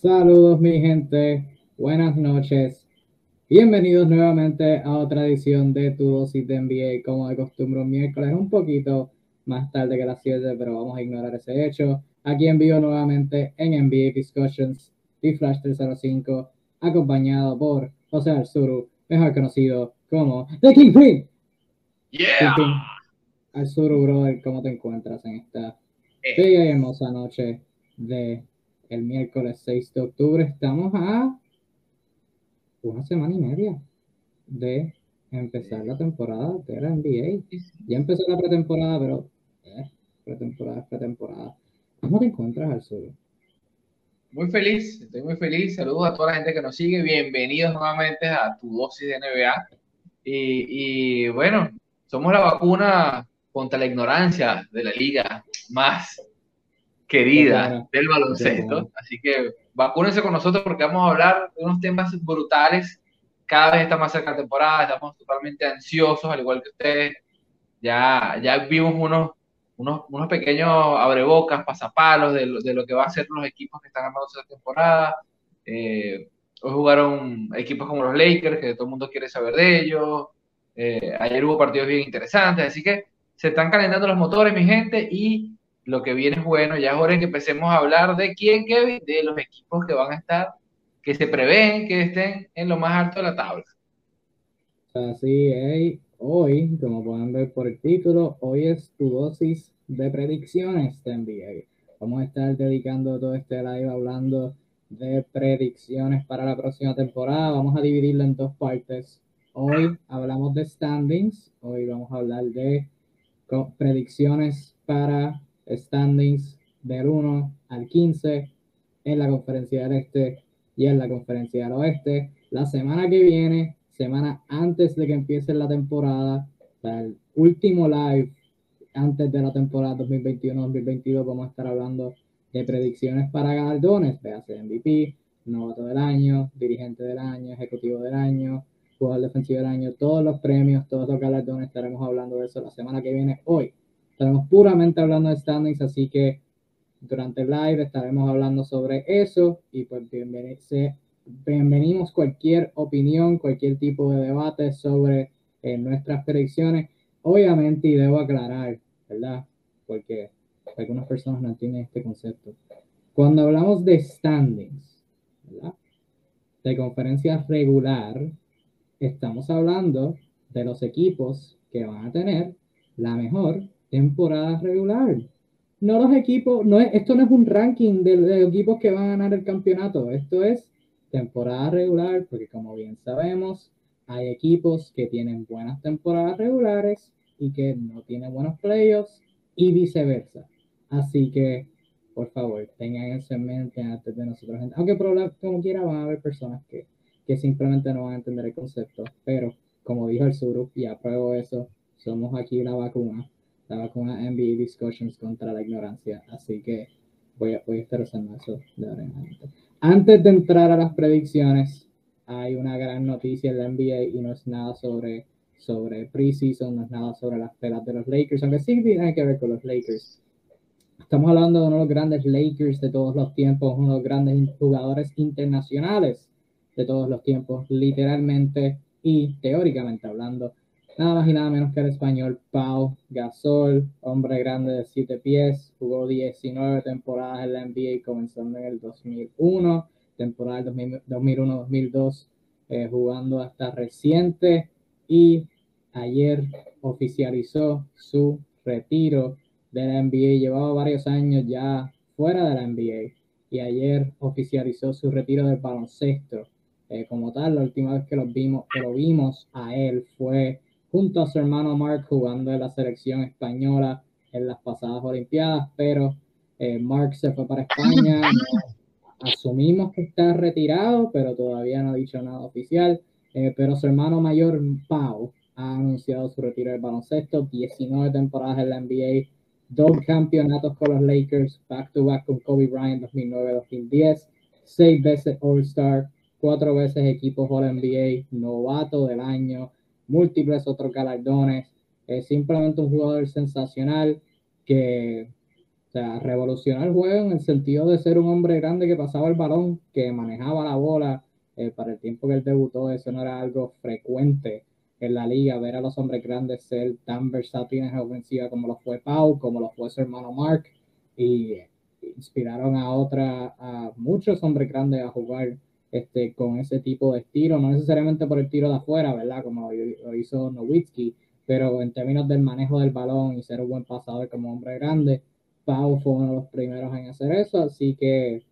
Saludos mi gente, buenas noches. Bienvenidos nuevamente a otra edición de Tu Dosis de NBA, como de costumbre un miércoles un poquito más tarde que las 7, pero vamos a ignorar ese hecho. Aquí en vivo nuevamente en NBA Discussions, D-Flash 305, acompañado por José Arzuru, mejor conocido como The Kingpin. Yeah. Arzuru, brother, ¿cómo te encuentras en esta bella y hermosa noche de el miércoles 6 de octubre? Estamos a una semana y media de empezar la temporada de la NBA. Ya empezó la pretemporada, pero eh, pretemporada pretemporada. ¿Cómo te encuentras, Arzuru? Muy feliz, estoy muy feliz. Saludos a toda la gente que nos sigue. Bienvenidos nuevamente a tu dosis de NBA. Y, y bueno, somos la vacuna contra la ignorancia de la liga más querida del baloncesto. Así que vacúnense con nosotros porque vamos a hablar de unos temas brutales. Cada vez está más cerca la temporada, estamos totalmente ansiosos, al igual que ustedes. Ya, ya vimos unos, unos, unos pequeños abrebocas, pasapalos de lo, de lo que va a ser los equipos que están armando esta temporada. Eh, hoy jugaron equipos como los Lakers, que todo el mundo quiere saber de ellos. Eh, ayer hubo partidos bien interesantes, así que se están calentando los motores, mi gente, y lo que viene es bueno. Ya es hora que empecemos a hablar de quién, Kevin, de los equipos que van a estar, que se prevén que estén en lo más alto de la tabla. Así es. Hoy, como pueden ver por el título, hoy es tu dosis de predicciones de. Vamos a estar dedicando todo este live hablando de predicciones para la próxima temporada. Vamos a dividirlo en dos partes. Hoy hablamos de standings. Hoy vamos a hablar de predicciones para standings del 1 al 15 en la conferencia del este y en la conferencia del oeste. La semana que viene, semana antes de que empiece la temporada, el último live antes de la temporada 2021-2022, vamos a estar hablando de predicciones para galardones, véase MVP, novato del año, dirigente del año, ejecutivo del año, jugador defensivo del año, todos los premios, todos los galardones, estaremos hablando de eso la semana que viene, hoy. Estaremos puramente hablando de standings, así que durante el live estaremos hablando sobre eso y pues bienvenidos cualquier opinión, cualquier tipo de debate sobre eh, nuestras predicciones. Obviamente, y debo aclarar, ¿verdad? Porque algunas personas no entienden este concepto. Cuando hablamos de standings, ¿verdad? De conferencia regular, estamos hablando de los equipos que van a tener la mejor temporada regular. No los equipos, no es, esto no es un ranking de, de equipos que van a ganar el campeonato, esto es temporada regular, porque como bien sabemos, hay equipos que tienen buenas temporadas regulares y que no tienen buenos playoffs y viceversa. Así que, por favor, tengan eso en mente antes de nosotros. Aunque como quiera van a haber personas que, que simplemente no van a entender el concepto, pero como dijo el Suru, y apruebo eso, somos aquí la vacuna estaba con una NBA Discussions contra la ignorancia, así que voy a, voy a estar usando eso de ahora en adelante. Antes de entrar a las predicciones, hay una gran noticia en la NBA y no es nada sobre, sobre preseason, no es nada sobre las pelas de los Lakers, aunque sí tiene que ver con los Lakers. Estamos hablando de uno de los grandes Lakers de todos los tiempos, uno de los grandes jugadores internacionales de todos los tiempos, literalmente y teóricamente hablando nada más y nada menos que el español Pau Gasol, hombre grande de 7 pies, jugó 19 temporadas en la NBA, comenzando en el 2001, temporada 2001-2002, eh, jugando hasta reciente y ayer oficializó su retiro de la NBA. Llevaba varios años ya fuera de la NBA y ayer oficializó su retiro del baloncesto. Eh, como tal, la última vez que lo vimos, que lo vimos a él fue junto a su hermano Mark jugando en la selección española en las pasadas Olimpiadas, pero eh, Mark se fue para España. asumimos que está retirado, pero todavía no ha dicho nada oficial. Eh, pero su hermano mayor, Pau, ha anunciado su retiro del baloncesto, 19 temporadas en la NBA, dos campeonatos con los Lakers, back to back con Kobe Bryant 2009-2010, seis veces All-Star, cuatro veces equipo All NBA, novato del año, múltiples otros galardones. Es simplemente un jugador sensacional que sea, revolucionó el juego en el sentido de ser un hombre grande que pasaba el balón, que manejaba la bola. Eh, para el tiempo que él debutó, eso no era algo frecuente en la liga, ver a los hombres grandes ser tan versátiles en ofensiva como lo fue Pau, como lo fue su hermano Mark, y inspiraron a otra, a muchos hombres grandes a jugar este, con ese tipo de estilo, no necesariamente por el tiro de afuera, ¿verdad? Como lo hizo Nowitzki, pero en términos del manejo del balón y ser un buen pasador como hombre grande, Pau fue uno de los primeros en hacer eso, así que,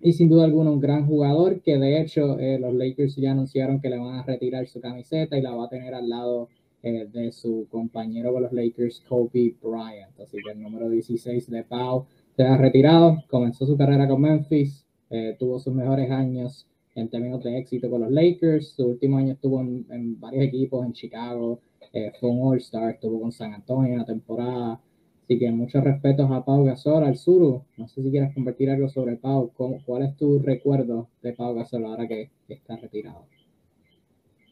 y sin duda alguna un gran jugador que de hecho eh, los Lakers ya anunciaron que le van a retirar su camiseta y la va a tener al lado eh, de su compañero con los Lakers, Kobe Bryant, así que el número 16 de Pau se ha retirado, comenzó su carrera con Memphis, eh, tuvo sus mejores años en términos de éxito con los Lakers, su último año estuvo en, varios equipos, en Chicago, eh, fue un All-Star, estuvo con San Antonio una temporada, así que muchos respetos a Pau Gasol, al Suru, no sé si quieres compartir algo sobre Pau, ¿cuál es tu recuerdo de Pau Gasol ahora que está retirado?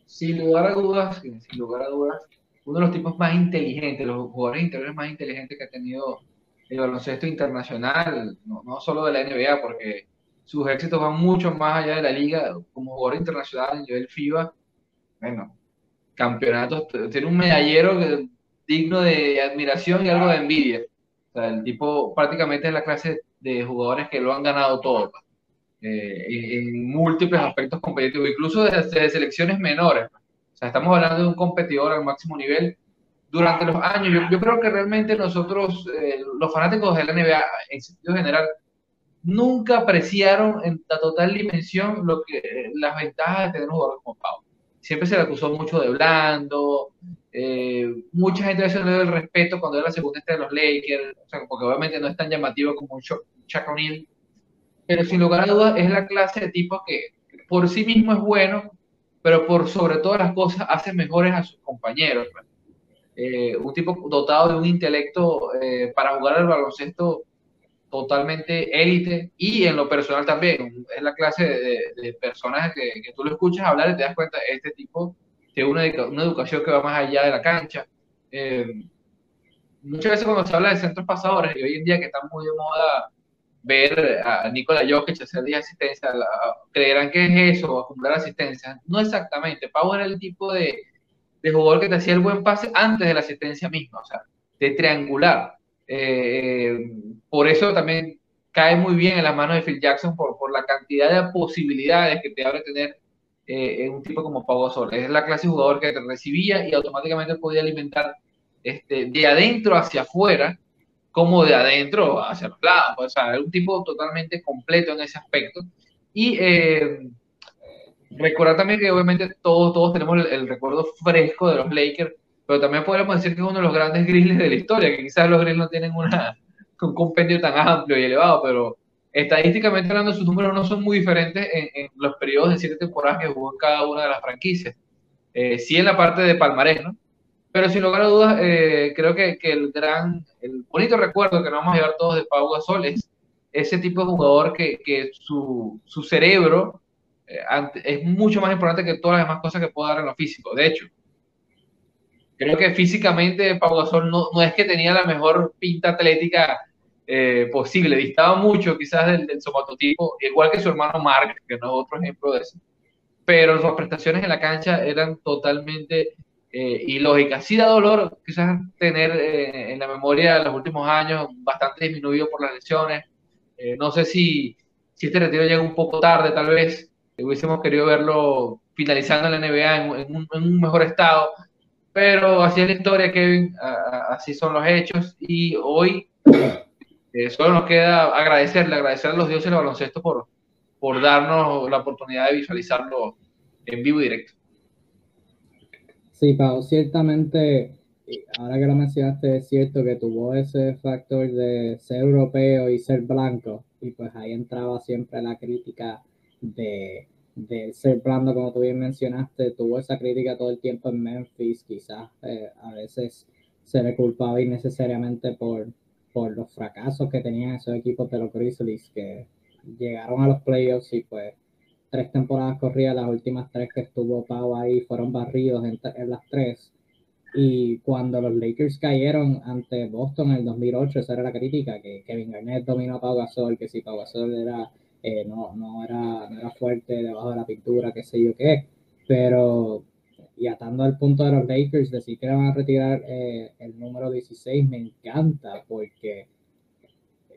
Sin lugar a dudas, sin lugar a dudas, uno de los tipos más inteligentes, los jugadores interiores más inteligentes que ha tenido el baloncesto internacional, no, no, solo de la NBA, porque sus éxitos van mucho más allá de la liga, como jugador internacional en nivel FIBA, bueno, campeonatos, tiene un medallero digno de admiración y algo de envidia. El tipo prácticamente es la clase de jugadores que lo han ganado todo, eh, en, múltiples aspectos competitivos, incluso desde selecciones menores. O sea, estamos hablando de un competidor al máximo nivel durante los años, yo, creo que realmente nosotros, eh, los fanáticos de la NBA, en sentido general, nunca apreciaron en la total dimensión lo que, las ventajas de tener un jugador como Pau. Siempre se le acusó mucho de blando, eh, mucha gente le dio el respeto cuando era la segunda estrella de los Lakers, o sea, porque obviamente no es tan llamativo como un Chuck O'Neal, pero sin lugar a dudas es la clase de tipo que por sí mismo es bueno, pero por sobre todas las cosas hace mejores a sus compañeros. Pues. Eh, un tipo dotado de un intelecto eh, para jugar al baloncesto totalmente élite y en lo personal también. Es la clase de, personas que, que, tú lo escuchas hablar y te das cuenta, este tipo tiene una, una educación que va más allá de la cancha. Eh, muchas veces cuando se habla de centros pasadores, y hoy en día que está muy de moda ver a Nikola Jokic hacer 10 asistencias, creerán que es eso, acumular asistencias. No exactamente. Pau era el tipo de, de jugador que te hacía el buen pase antes de la asistencia misma, o sea, de triangular. Eh, por eso también cae muy bien en las manos de Phil Jackson por, por la cantidad de posibilidades que te abre tener eh, un tipo como Pau Gasol. Es la clase de jugador que te recibía y automáticamente podía alimentar este, de adentro hacia afuera como de adentro hacia los lados. O sea, es un tipo totalmente completo en ese aspecto. Y eh, recordar también que obviamente todos, todos tenemos el, recuerdo fresco de los Lakers, pero también podríamos decir que es uno de los grandes Grizzlies de la historia, que quizás los Grizzlies no tienen una, un compendio tan amplio y elevado, pero estadísticamente hablando sus números no son muy diferentes en, los periodos de siete temporadas que jugó en cada una de las franquicias. Eh, sí en la parte de palmarés, ¿no? Pero sin lugar a dudas, eh, creo que, que, el gran, el bonito recuerdo que nos vamos a llevar todos de Pau Gasol es ese tipo de jugador que, que su, su cerebro es mucho más importante que todas las demás cosas que puedo dar en lo físico. De hecho, creo que físicamente Pau Gasol no, no es que tenía la mejor pinta atlética eh, posible, distaba mucho quizás del, del somatotipo, igual que su hermano Mark, que no es otro ejemplo de eso. Pero sus prestaciones en la cancha eran totalmente eh, ilógicas. Sí da dolor quizás tener eh, en la memoria de los últimos años bastante disminuido por las lesiones. no sé si, si este retiro llega un poco tarde, tal vez, hubiésemos querido verlo finalizando en la NBA en, un, mejor estado, pero así es la historia, Kevin, así son los hechos y hoy eh, solo nos queda agradecerle, agradecer a los dioses del baloncesto por, por darnos la oportunidad de visualizarlo en vivo y directo. Sí, Pau, ciertamente, ahora que lo mencionaste, es cierto que tuvo ese factor de ser europeo y ser blanco, y pues ahí entraba siempre la crítica de, de ser blando, como tú bien mencionaste, tuvo esa crítica todo el tiempo en Memphis, quizás eh, a veces se le culpaba innecesariamente por, por los fracasos que tenían esos equipos de los Grizzlies que llegaron a los playoffs y pues tres temporadas corridas, las últimas tres que estuvo Pau ahí fueron barridos en, las tres. Y cuando los Lakers cayeron ante Boston en el 2008, esa era la crítica, que Kevin Garnett dominó a Pau Gasol, que si Pau Gasol era, eh, no, no, era, no era fuerte debajo de la pintura, qué sé yo qué. Pero, y atando al punto de los Lakers, decir que van a retirar eh, el número 16 me encanta, porque,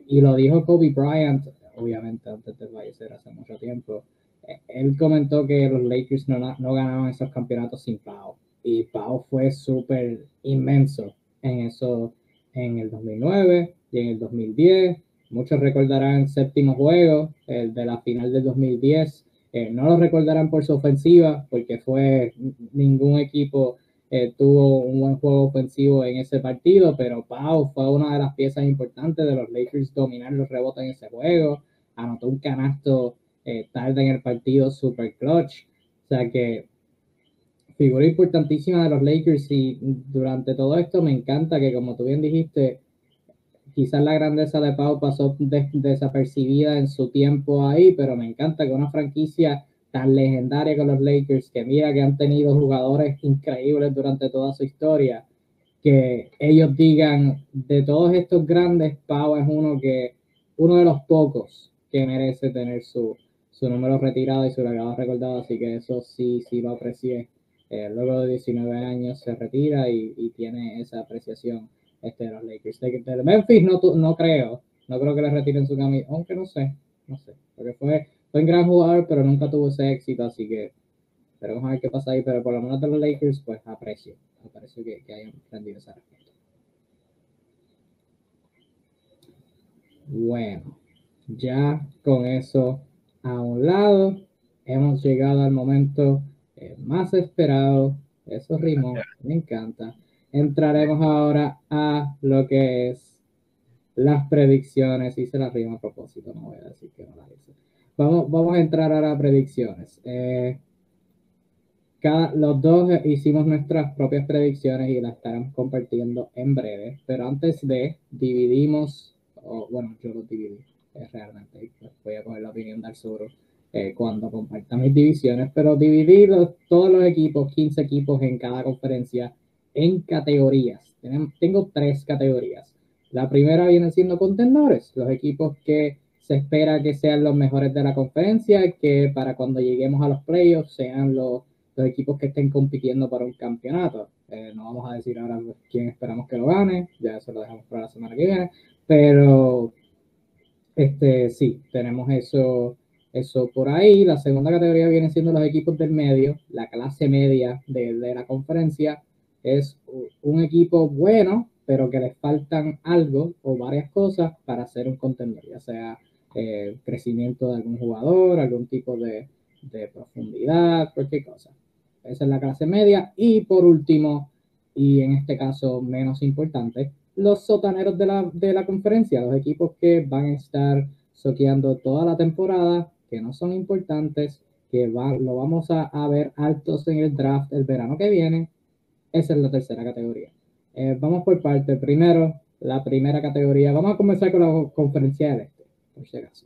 y lo dijo Kobe Bryant, obviamente antes de fallecer hace mucho tiempo, eh, él comentó que los Lakers no, no ganaban esos campeonatos sin Pau y Pau fue súper inmenso en eso en el 2009 y en el 2010. Muchos recordarán el séptimo juego, el de la final del 2010. Eh, no lo recordarán por su ofensiva, porque fue ningún equipo eh, tuvo un buen juego ofensivo en ese partido, pero Pau fue una de las piezas importantes de los Lakers dominar los rebotes en ese juego. Anotó un canasto eh, tarde en el partido, super clutch. O sea que figura importantísima de los Lakers y durante todo esto me encanta que como tú bien dijiste, quizás la grandeza de Pau pasó desapercibida en su tiempo ahí, pero me encanta que una franquicia tan legendaria con los Lakers, que mira que han tenido jugadores increíbles durante toda su historia, que ellos digan de todos estos grandes, Pau es uno que, uno de los pocos que merece tener su, su número retirado y su legado recordado, así que eso sí, sí lo aprecié eh, luego de 19 años se retira y, tiene esa apreciación este, de los Lakers. De, Memphis no, no creo, no creo que le retiren su camino, aunque no sé, no sé, porque fue, fue un gran jugador, pero nunca tuvo ese éxito, así que veremos a ver qué pasa ahí, pero por lo menos de los Lakers, pues aprecio, aprecio que, que hayan aprendido esa respuesta. Bueno, ya con eso a un lado, hemos llegado al momento eh, más esperado. Eso rimó, me encanta. Entraremos ahora a lo que es las predicciones. Hice la rima a propósito, no voy a decir que no la hice. Vamos, vamos a entrar ahora a predicciones. Eh, cada, los dos hicimos nuestras propias predicciones y las estaremos compartiendo en breve. Pero antes de, dividimos, bueno, yo los dividí eh, realmente. Voy a coger la opinión del sur eh, cuando compartan mis divisiones, pero divididos todos los equipos, 15 equipos en cada conferencia, en categorías. tengo tres categorías. La primera viene siendo contendores, los equipos que se espera que sean los mejores de la conferencia, que para cuando lleguemos a los playoffs sean los, los equipos que estén compitiendo para un campeonato. Eh, no vamos a decir ahora quién esperamos que lo gane, ya eso lo dejamos para la semana que viene, pero este sí, tenemos eso eso por ahí. La segunda categoría viene siendo los equipos del medio, la clase media de, la conferencia. Es un equipo bueno, pero que les faltan algo o varias cosas para ser un contendor, ya sea eh, crecimiento de algún jugador, algún tipo de, profundidad, cualquier cosa. Esa es la clase media. Y por último, y en este caso menos importante, los sotaneros de la, de la conferencia, los equipos que van a estar soqueando toda la temporada que no son importantes, que va, lo vamos a, ver altos en el draft el verano que viene. Esa es la tercera categoría. Eh, vamos por parte. Primero, la primera categoría. Vamos a comenzar con la conferencia del este, por si acaso.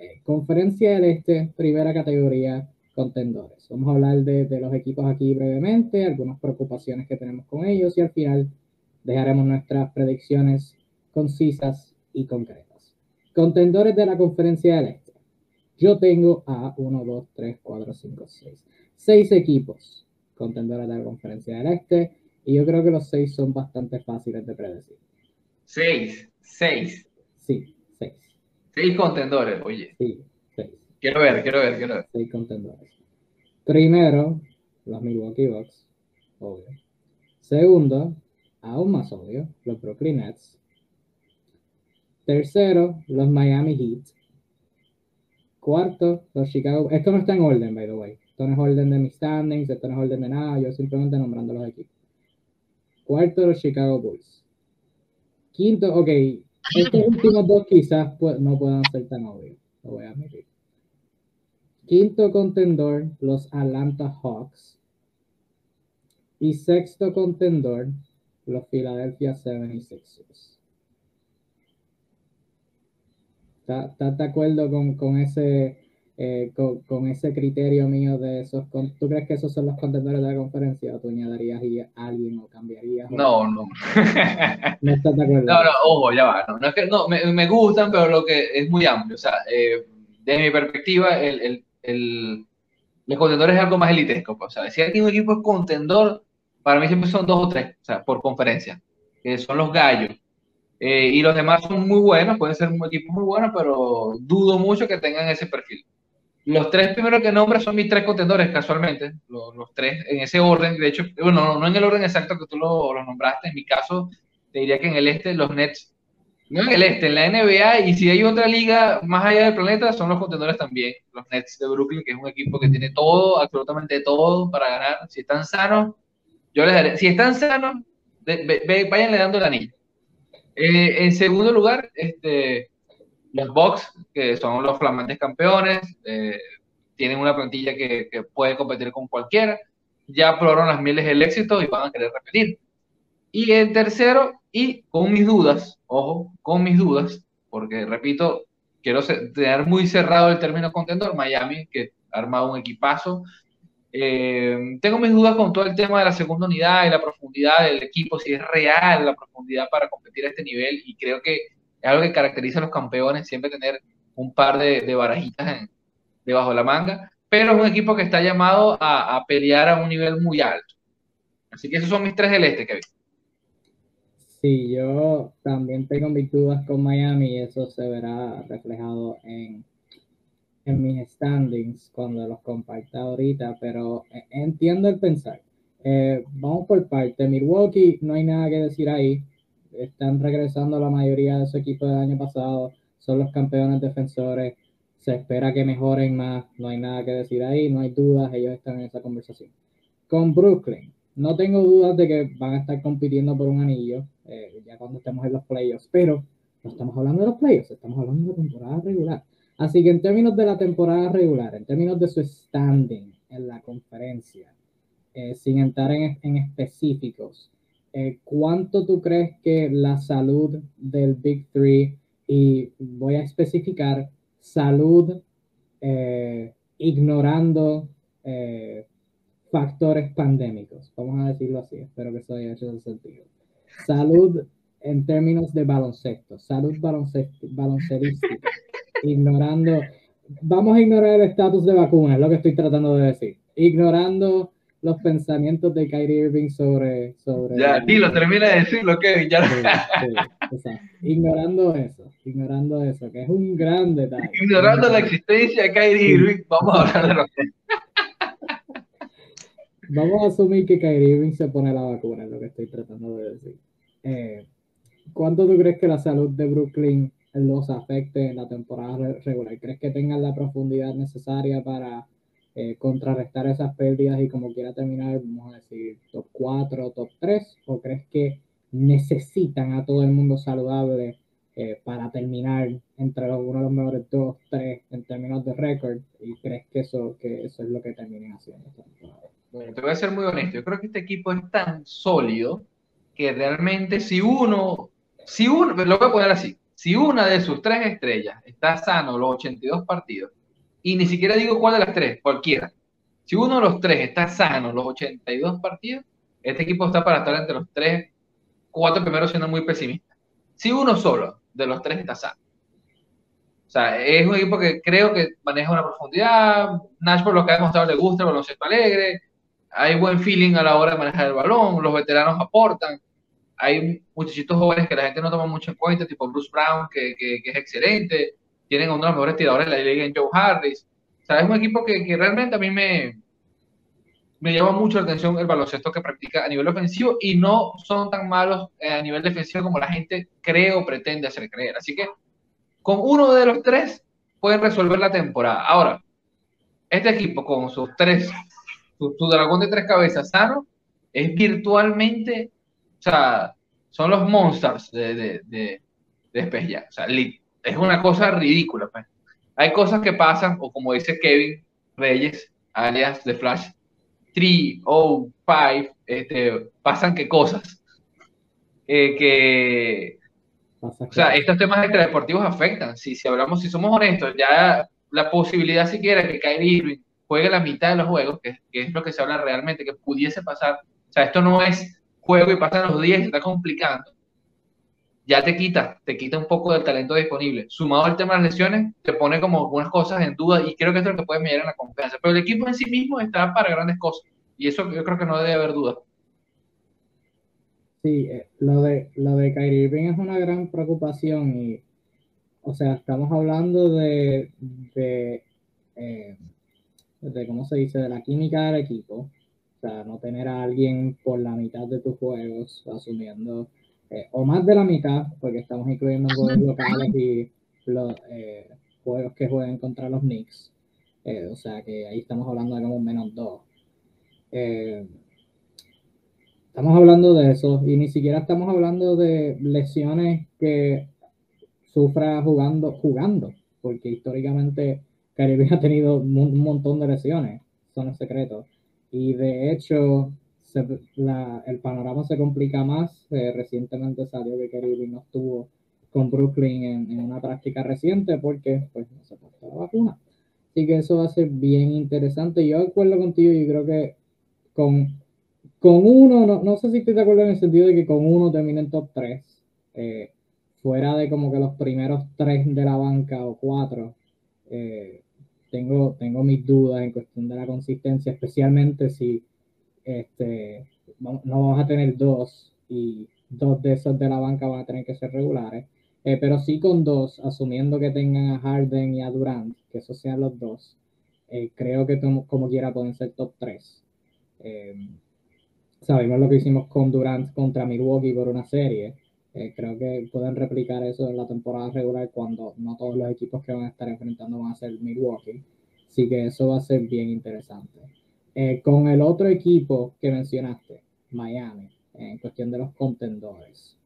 Eh, conferencia del este, primera categoría, contendores. Vamos a hablar de, de, los equipos aquí brevemente, algunas preocupaciones que tenemos con ellos y al final dejaremos nuestras predicciones concisas y concretas. Contendores de la conferencia del este. Yo tengo a 1, 2, 3, 4, 5, 6. Seis equipos contendores de la conferencia del Este. Y yo creo que los seis son bastante fáciles de predecir. Seis, seis. Sí, seis. Seis contendores, oye. Sí, seis. Quiero ver, quiero ver, quiero ver. Seis contendores. Primero, los Milwaukee Bucks, obvio. Segundo, aún más obvio, los Brooklyn Nets. Tercero, los Miami Heat. Cuarto, los Chicago. Esto no está en orden, by the way. Esto no es orden de mis standings, esto no es orden de nada. Yo simplemente nombrando los equipos. Cuarto, los Chicago Bulls. Quinto, ok. Estos últimos dos quizás no puedan ser tan obvios. Lo voy a admitir. Quinto contendor, los Atlanta Hawks. Y sexto contendor, los Philadelphia 76ers. ¿Estás de acuerdo con, ese, eh, con, ese criterio mío de esos, ¿tú crees que esos son los contendores de la conferencia o tú añadirías a alguien o cambiarías? No, no. no estás de acuerdo. No, no, ojo, ya va. No, es que no, me, me, gustan, pero lo que es muy amplio. O sea, eh, desde mi perspectiva, el, el, el, los contendores es algo más elitesco. Pues, o sea, si alguien un equipo es contendor, para mí siempre son dos o tres, o sea, por conferencia, que son los gallos. Eh, y los demás son muy buenos, pueden ser un equipo muy buenos, pero dudo mucho que tengan ese perfil. Los tres primeros que nombras son mis tres contendores, casualmente, los, los, tres en ese orden. De hecho, bueno, no, en el orden exacto que tú lo, lo, nombraste. En mi caso, te diría que en el este, los Nets, no en el este, en la NBA, y si hay otra liga más allá del planeta, son los contendores también. Los Nets de Brooklyn, que es un equipo que tiene todo, absolutamente todo para ganar. Si están sanos, yo les daré. Si están sanos, váyanle dando el anillo. Eh, en segundo lugar, este los Bucks, que son los flamantes campeones, eh, tienen una plantilla que, puede competir con cualquiera, ya probaron las mieles del éxito y van a querer repetir. Y en tercero, y con mis dudas, ojo, con mis dudas, porque repito, quiero tener muy cerrado el término contendor, Miami, que ha armado un equipazo. Eh, tengo mis dudas con todo el tema de la segunda unidad y la profundidad del equipo, si es real la profundidad para competir a este nivel, y creo que es algo que caracteriza a los campeones, siempre tener un par de, barajitas debajo de la manga, pero es un equipo que está llamado a, pelear a un nivel muy alto. Así que esos son mis tres del este, Kevin. Sí, yo también tengo mis dudas con Miami y eso se verá reflejado en, en mis standings cuando los comparta ahorita, pero entiendo el pensar. Eh, vamos por parte. Milwaukee, no hay nada que decir ahí están regresando la mayoría de su equipo del año pasado, son los campeones defensores, se espera que mejoren más, no hay nada que decir ahí, no hay dudas, ellos están en esa conversación. Con Brooklyn, no tengo dudas de que van a estar compitiendo por un anillo, eh, ya cuando estemos en los playoffs, pero no estamos hablando de los playoffs, estamos hablando de temporada regular. Así que en términos de la temporada regular, en términos de su standing en la conferencia, eh, sin entrar en, en específicos, eh, ¿cuánto tú crees que la salud del Big Three, y voy a especificar salud eh, ignorando eh, factores pandémicos, vamos a decirlo así, espero que eso haya hecho sentido. Salud en términos de baloncesto, salud baloncelística, ignorando, vamos a ignorar el estatus de vacuna, es lo que estoy tratando de decir, ignorando los pensamientos de Kyrie Irving sobre... sobre ya, dilo, termina de decirlo, Kevin. Ya. ignorando eso, ignorando eso, que es un gran detalle. Ignorando la existencia de Kyrie Irving, vamos a hablar de lo que... Vamos a asumir que Kyrie Irving se pone la vacuna, es lo que estoy tratando de decir. Eh, ¿Cuánto tú crees que la salud de Brooklyn los afecte en la temporada regular? ¿Crees que tengan la profundidad necesaria para eh, contrarrestar esas pérdidas y como quiera terminar, vamos a decir, top 4, top 3? ¿O crees que necesitan a todo el mundo saludable eh, para terminar entre uno de los mejores 2, 3 en términos de récord? ¿Y crees que eso, que eso es lo que terminen haciendo Bueno, te voy a ser muy honesto. Yo creo que este equipo es tan sólido que realmente si uno, si uno, lo voy a poner así, si una de sus tres estrellas está sano los 82 partidos, y ni siquiera digo cuál de las tres, cualquiera. Si uno de los tres está sano los 82 partidos, este equipo está para estar entre los tres, cuatro primeros siendo muy pesimista. Si uno solo de los tres está sano. O sea, es un equipo que creo que maneja una profundidad. Nash, por lo que ha demostrado, le gusta el baloncesto alegre. Hay buen feeling a la hora de manejar el balón. Los veteranos aportan. Hay muchachitos jóvenes que la gente no toma mucho en cuenta, tipo Bruce Brown, que, que es excelente tienen uno de los mejores tiradores de la liga en Joe Harris. O sea, es un equipo que, que realmente a mí me, me llama mucho la atención el baloncesto que practica a nivel ofensivo y no son tan malos eh, a nivel defensivo como la gente cree o pretende hacer creer. Así que con uno de los tres pueden resolver la temporada. Ahora, este equipo con sus tres, su, dragón de tres cabezas sano, es virtualmente, o sea, son los monsters de, de, de, de O sea, es una cosa ridícula. Pues. Hay cosas que pasan, o como dice Kevin Reyes, alias de Flash, 3 o 5, este, pasan que cosas. Eh, que, o sea, estos temas extradeportivos afectan. Si, si hablamos, si somos honestos, ya la posibilidad siquiera que Kyrie Irving juegue la mitad de los juegos, que, es lo que se habla realmente, que pudiese pasar. O sea, esto no es juego y pasan los días y se está complicando. Ya te quita, te quita un poco del talento disponible. Sumado al tema de las lesiones, te pone como algunas cosas en duda y creo que esto es lo que puede medir en la confianza. Pero el equipo en sí mismo está para grandes cosas y eso yo creo que no debe haber duda. Sí, eh, lo de, lo de Kyrie Irving es una gran preocupación y, o sea, estamos hablando de eh, de cómo se dice, de la química del equipo. O sea, no tener a alguien por la mitad de tus juegos, asumiendo, eh, o más de la mitad, porque estamos incluyendo juegos locales y los eh, juegos que jueguen contra los Knicks. Eh, o sea, que ahí estamos hablando de como menos dos. estamos hablando de eso y ni siquiera estamos hablando de lesiones que sufra jugando, jugando, porque históricamente Caribe ha tenido un montón de lesiones, son el secreto. Y de hecho, el panorama se complica más. Eh, recientemente salió que Caribe no estuvo con Brooklyn en, una práctica reciente porque pues, no se puso la vacuna. Así que eso va a ser bien interesante. Yo acuerdo contigo y creo que con, con uno, no, no sé si estoy de acuerdo en el sentido de que con uno termine en top 3, eh, fuera de como que los primeros tres de la banca o cuatro, eh, tengo, tengo mis dudas en cuestión de la consistencia, especialmente si este, no vamos a tener dos y dos de esos de la banca van a tener que ser regulares, eh, pero sí con dos, asumiendo que tengan a Harden y a Durant, que esos sean los dos, eh, creo que como, quiera pueden ser top 3. sabemos lo que hicimos con Durant contra Milwaukee por una serie. Eh, creo que pueden replicar eso en la temporada regular cuando no todos los equipos que van a estar enfrentando van a ser Milwaukee. Así que eso va a ser bien interesante. Eh, con el otro equipo que mencionaste, Miami, en cuestión de los contendores.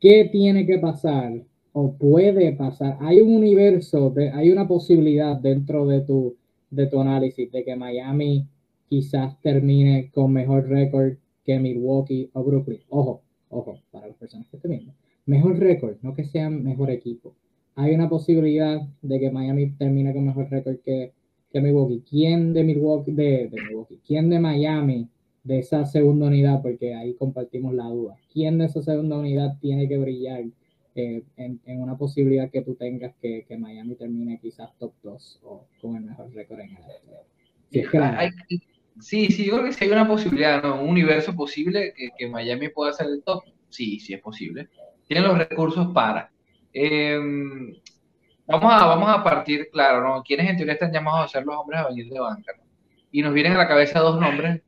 ¿Qué tiene que pasar o puede pasar? Hay un universo, hay una posibilidad dentro de tu, de tu análisis de que Miami quizás termine con mejor récord que Milwaukee o Brooklyn. Ojo, ojo, para las personas que estén viendo, mejor récord, no que sean mejor equipo. Hay una posibilidad de que Miami termine con mejor récord que, que Milwaukee. ¿Quién de Milwaukee, de, Milwaukee, quién de Miami, de esa segunda unidad, porque ahí compartimos la duda, quién de esa segunda unidad tiene que brillar eh, en, una posibilidad que tú tengas que, que, Miami termine quizás top 2 o con el mejor récord en el si es que Sí, sí, yo creo que sí hay una posibilidad, ¿no? Un universo posible que, que Miami pueda ser el top. Sí, sí es posible. Tienen los recursos para. Em, vamos, a, vamos a partir, claro, ¿no? ¿Quiénes en teoría están llamados a ser los hombres a venir de banca? Y nos vienen a la cabeza dos nombres,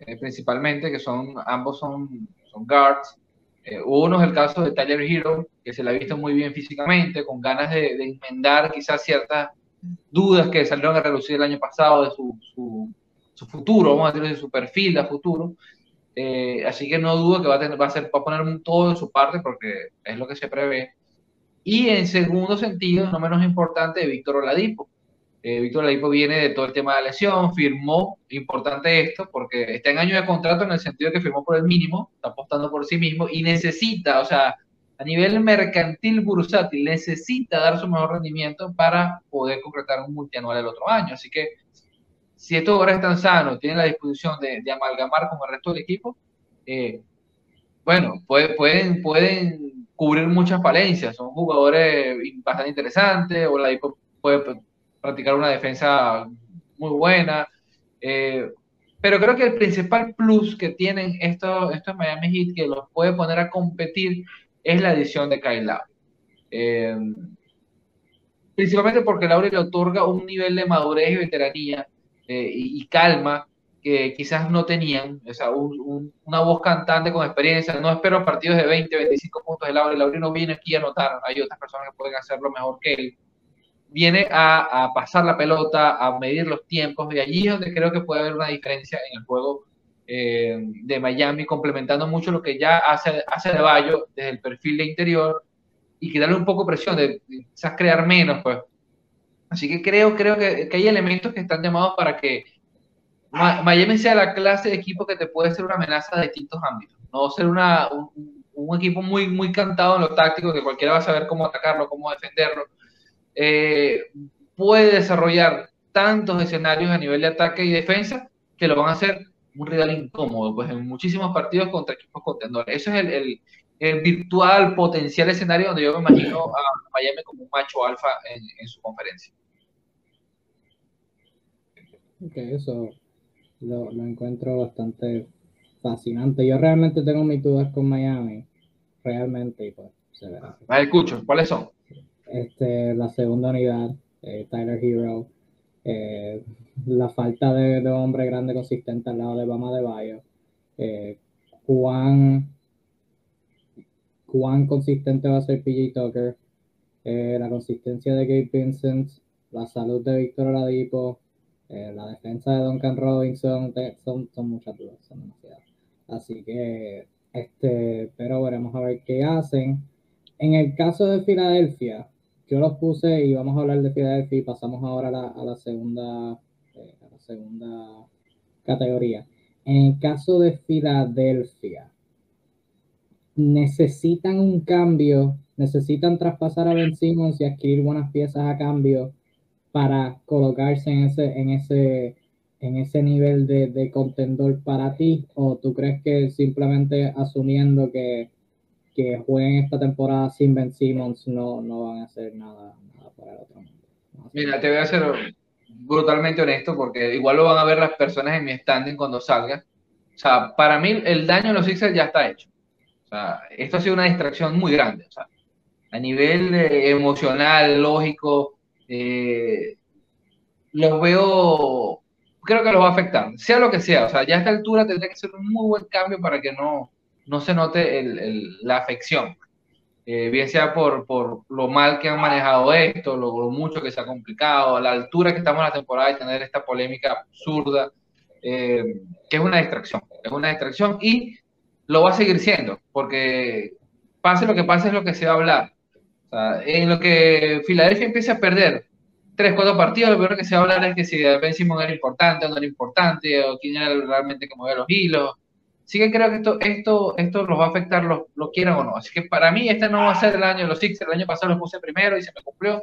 eh, principalmente, que son, ambos son, son guards. Eh, uno es el caso de Tyler Hero, que se le ha visto muy bien físicamente, con ganas de, de enmendar quizás ciertas dudas que salieron a relucir el año pasado de su, su su futuro, vamos a decir, de su perfil a futuro. Eh, así que no dudo que va a, tener, va, a ser, va a poner todo de su parte porque es lo que se prevé. Y en segundo sentido, no menos importante, Víctor Oladipo. Eh, Víctor Oladipo viene de todo el tema de la lesión, firmó, importante esto, porque está en año de contrato en el sentido de que firmó por el mínimo, está apostando por sí mismo y necesita, o sea, a nivel mercantil bursátil, necesita dar su mejor rendimiento para poder concretar un multianual el otro año. Así que si estos jugadores están sanos, tienen la disposición de, amalgamar con el resto del equipo, eh, bueno, pueden, pueden cubrir muchas falencias. Son jugadores bastante interesantes, o la puede practicar una defensa muy buena. Eh, pero creo que el principal plus que tienen estos, estos Miami Heat que los puede poner a competir es la edición de Kyle Lowry. Eh, principalmente porque Lowry le otorga un nivel de madurez y veteranía eh, y, calma que quizás no tenían, o sea, una voz cantante con experiencia. No espero partidos de 20, 25 puntos de Laura. Laura no viene aquí a anotar, hay otras personas que pueden hacerlo mejor que él. Viene a, pasar la pelota, a medir los tiempos, y allí es donde creo que puede haber una diferencia en el juego eh, de Miami, complementando mucho lo que ya hace, hace de Bayo desde el perfil de interior y que darle un poco presión, de quizás crear menos, pues Así que creo, creo que, hay elementos que están llamados para que Miami sea la clase de equipo que te puede ser una amenaza de distintos ámbitos. No ser una, un, equipo muy, muy cantado en lo táctico, que cualquiera va a saber cómo atacarlo, cómo defenderlo. Eh, puede desarrollar tantos escenarios a nivel de ataque y defensa que lo van a hacer un rival incómodo, pues en muchísimos partidos contra equipos contendores. Eso es el, virtual potencial escenario donde yo me imagino a Miami como un macho alfa en, su conferencia. Ok, eso lo, encuentro bastante fascinante. Yo realmente tengo mis dudas con Miami, realmente, y pues se verá. escucho, ¿cuáles son? Este, la segunda unidad, eh, Tyler Hero, eh, la falta de, de, hombre grande consistente al lado de Bama de Bayo, eh, cuán, cuán consistente va a ser PJ Tucker, la consistencia de Gabe Vincent, la salud de Víctor Oladipo, la defensa de Duncan Robinson, son, son muchas dudas, son demasiadas. Así que, este, pero veremos a ver qué hacen. En el caso de Filadelfia, yo los puse y vamos a hablar de Filadelfia y pasamos ahora a la, segunda, eh, segunda categoría. En el caso de Filadelfia, necesitan un cambio, necesitan traspasar a Ben Simmons y adquirir buenas piezas a cambio para colocarse en ese, en ese, en ese nivel de, de contendor para ti? ¿O tú crees que simplemente asumiendo que que jueguen esta temporada sin Ben Simmons no, no van a hacer nada, para el otro mundo. Mira, te voy a ser brutalmente honesto porque igual lo van a ver las personas en mi standing cuando salga. O sea, para mí el daño en los Sixers ya está hecho. O sea, esto ha sido una distracción muy grande. O sea, a nivel emocional, lógico, eh, los veo, creo que los va a afectar, sea lo que sea. O sea, ya a esta altura tendría que ser un muy buen cambio para que no, no se note el, la afección. Eh, bien sea por, por, lo mal que han manejado esto, lo, mucho que se ha complicado, la altura que estamos en la temporada de tener esta polémica absurda, eh, que es una distracción, es una distracción y lo va a seguir siendo, porque pase lo que pase es lo que se va a hablar. En lo que Filadelfia empiece a perder tres, cuatro partidos, lo primero que se va a hablar es que si Ben Simon era importante o no era importante, o quién era realmente que movía los hilos, sí que creo que esto, esto, esto los va a afectar, lo, lo quieran o no. Así que para mí este no va a ser el año de los Sixers. El año pasado los puse primero y se me cumplió.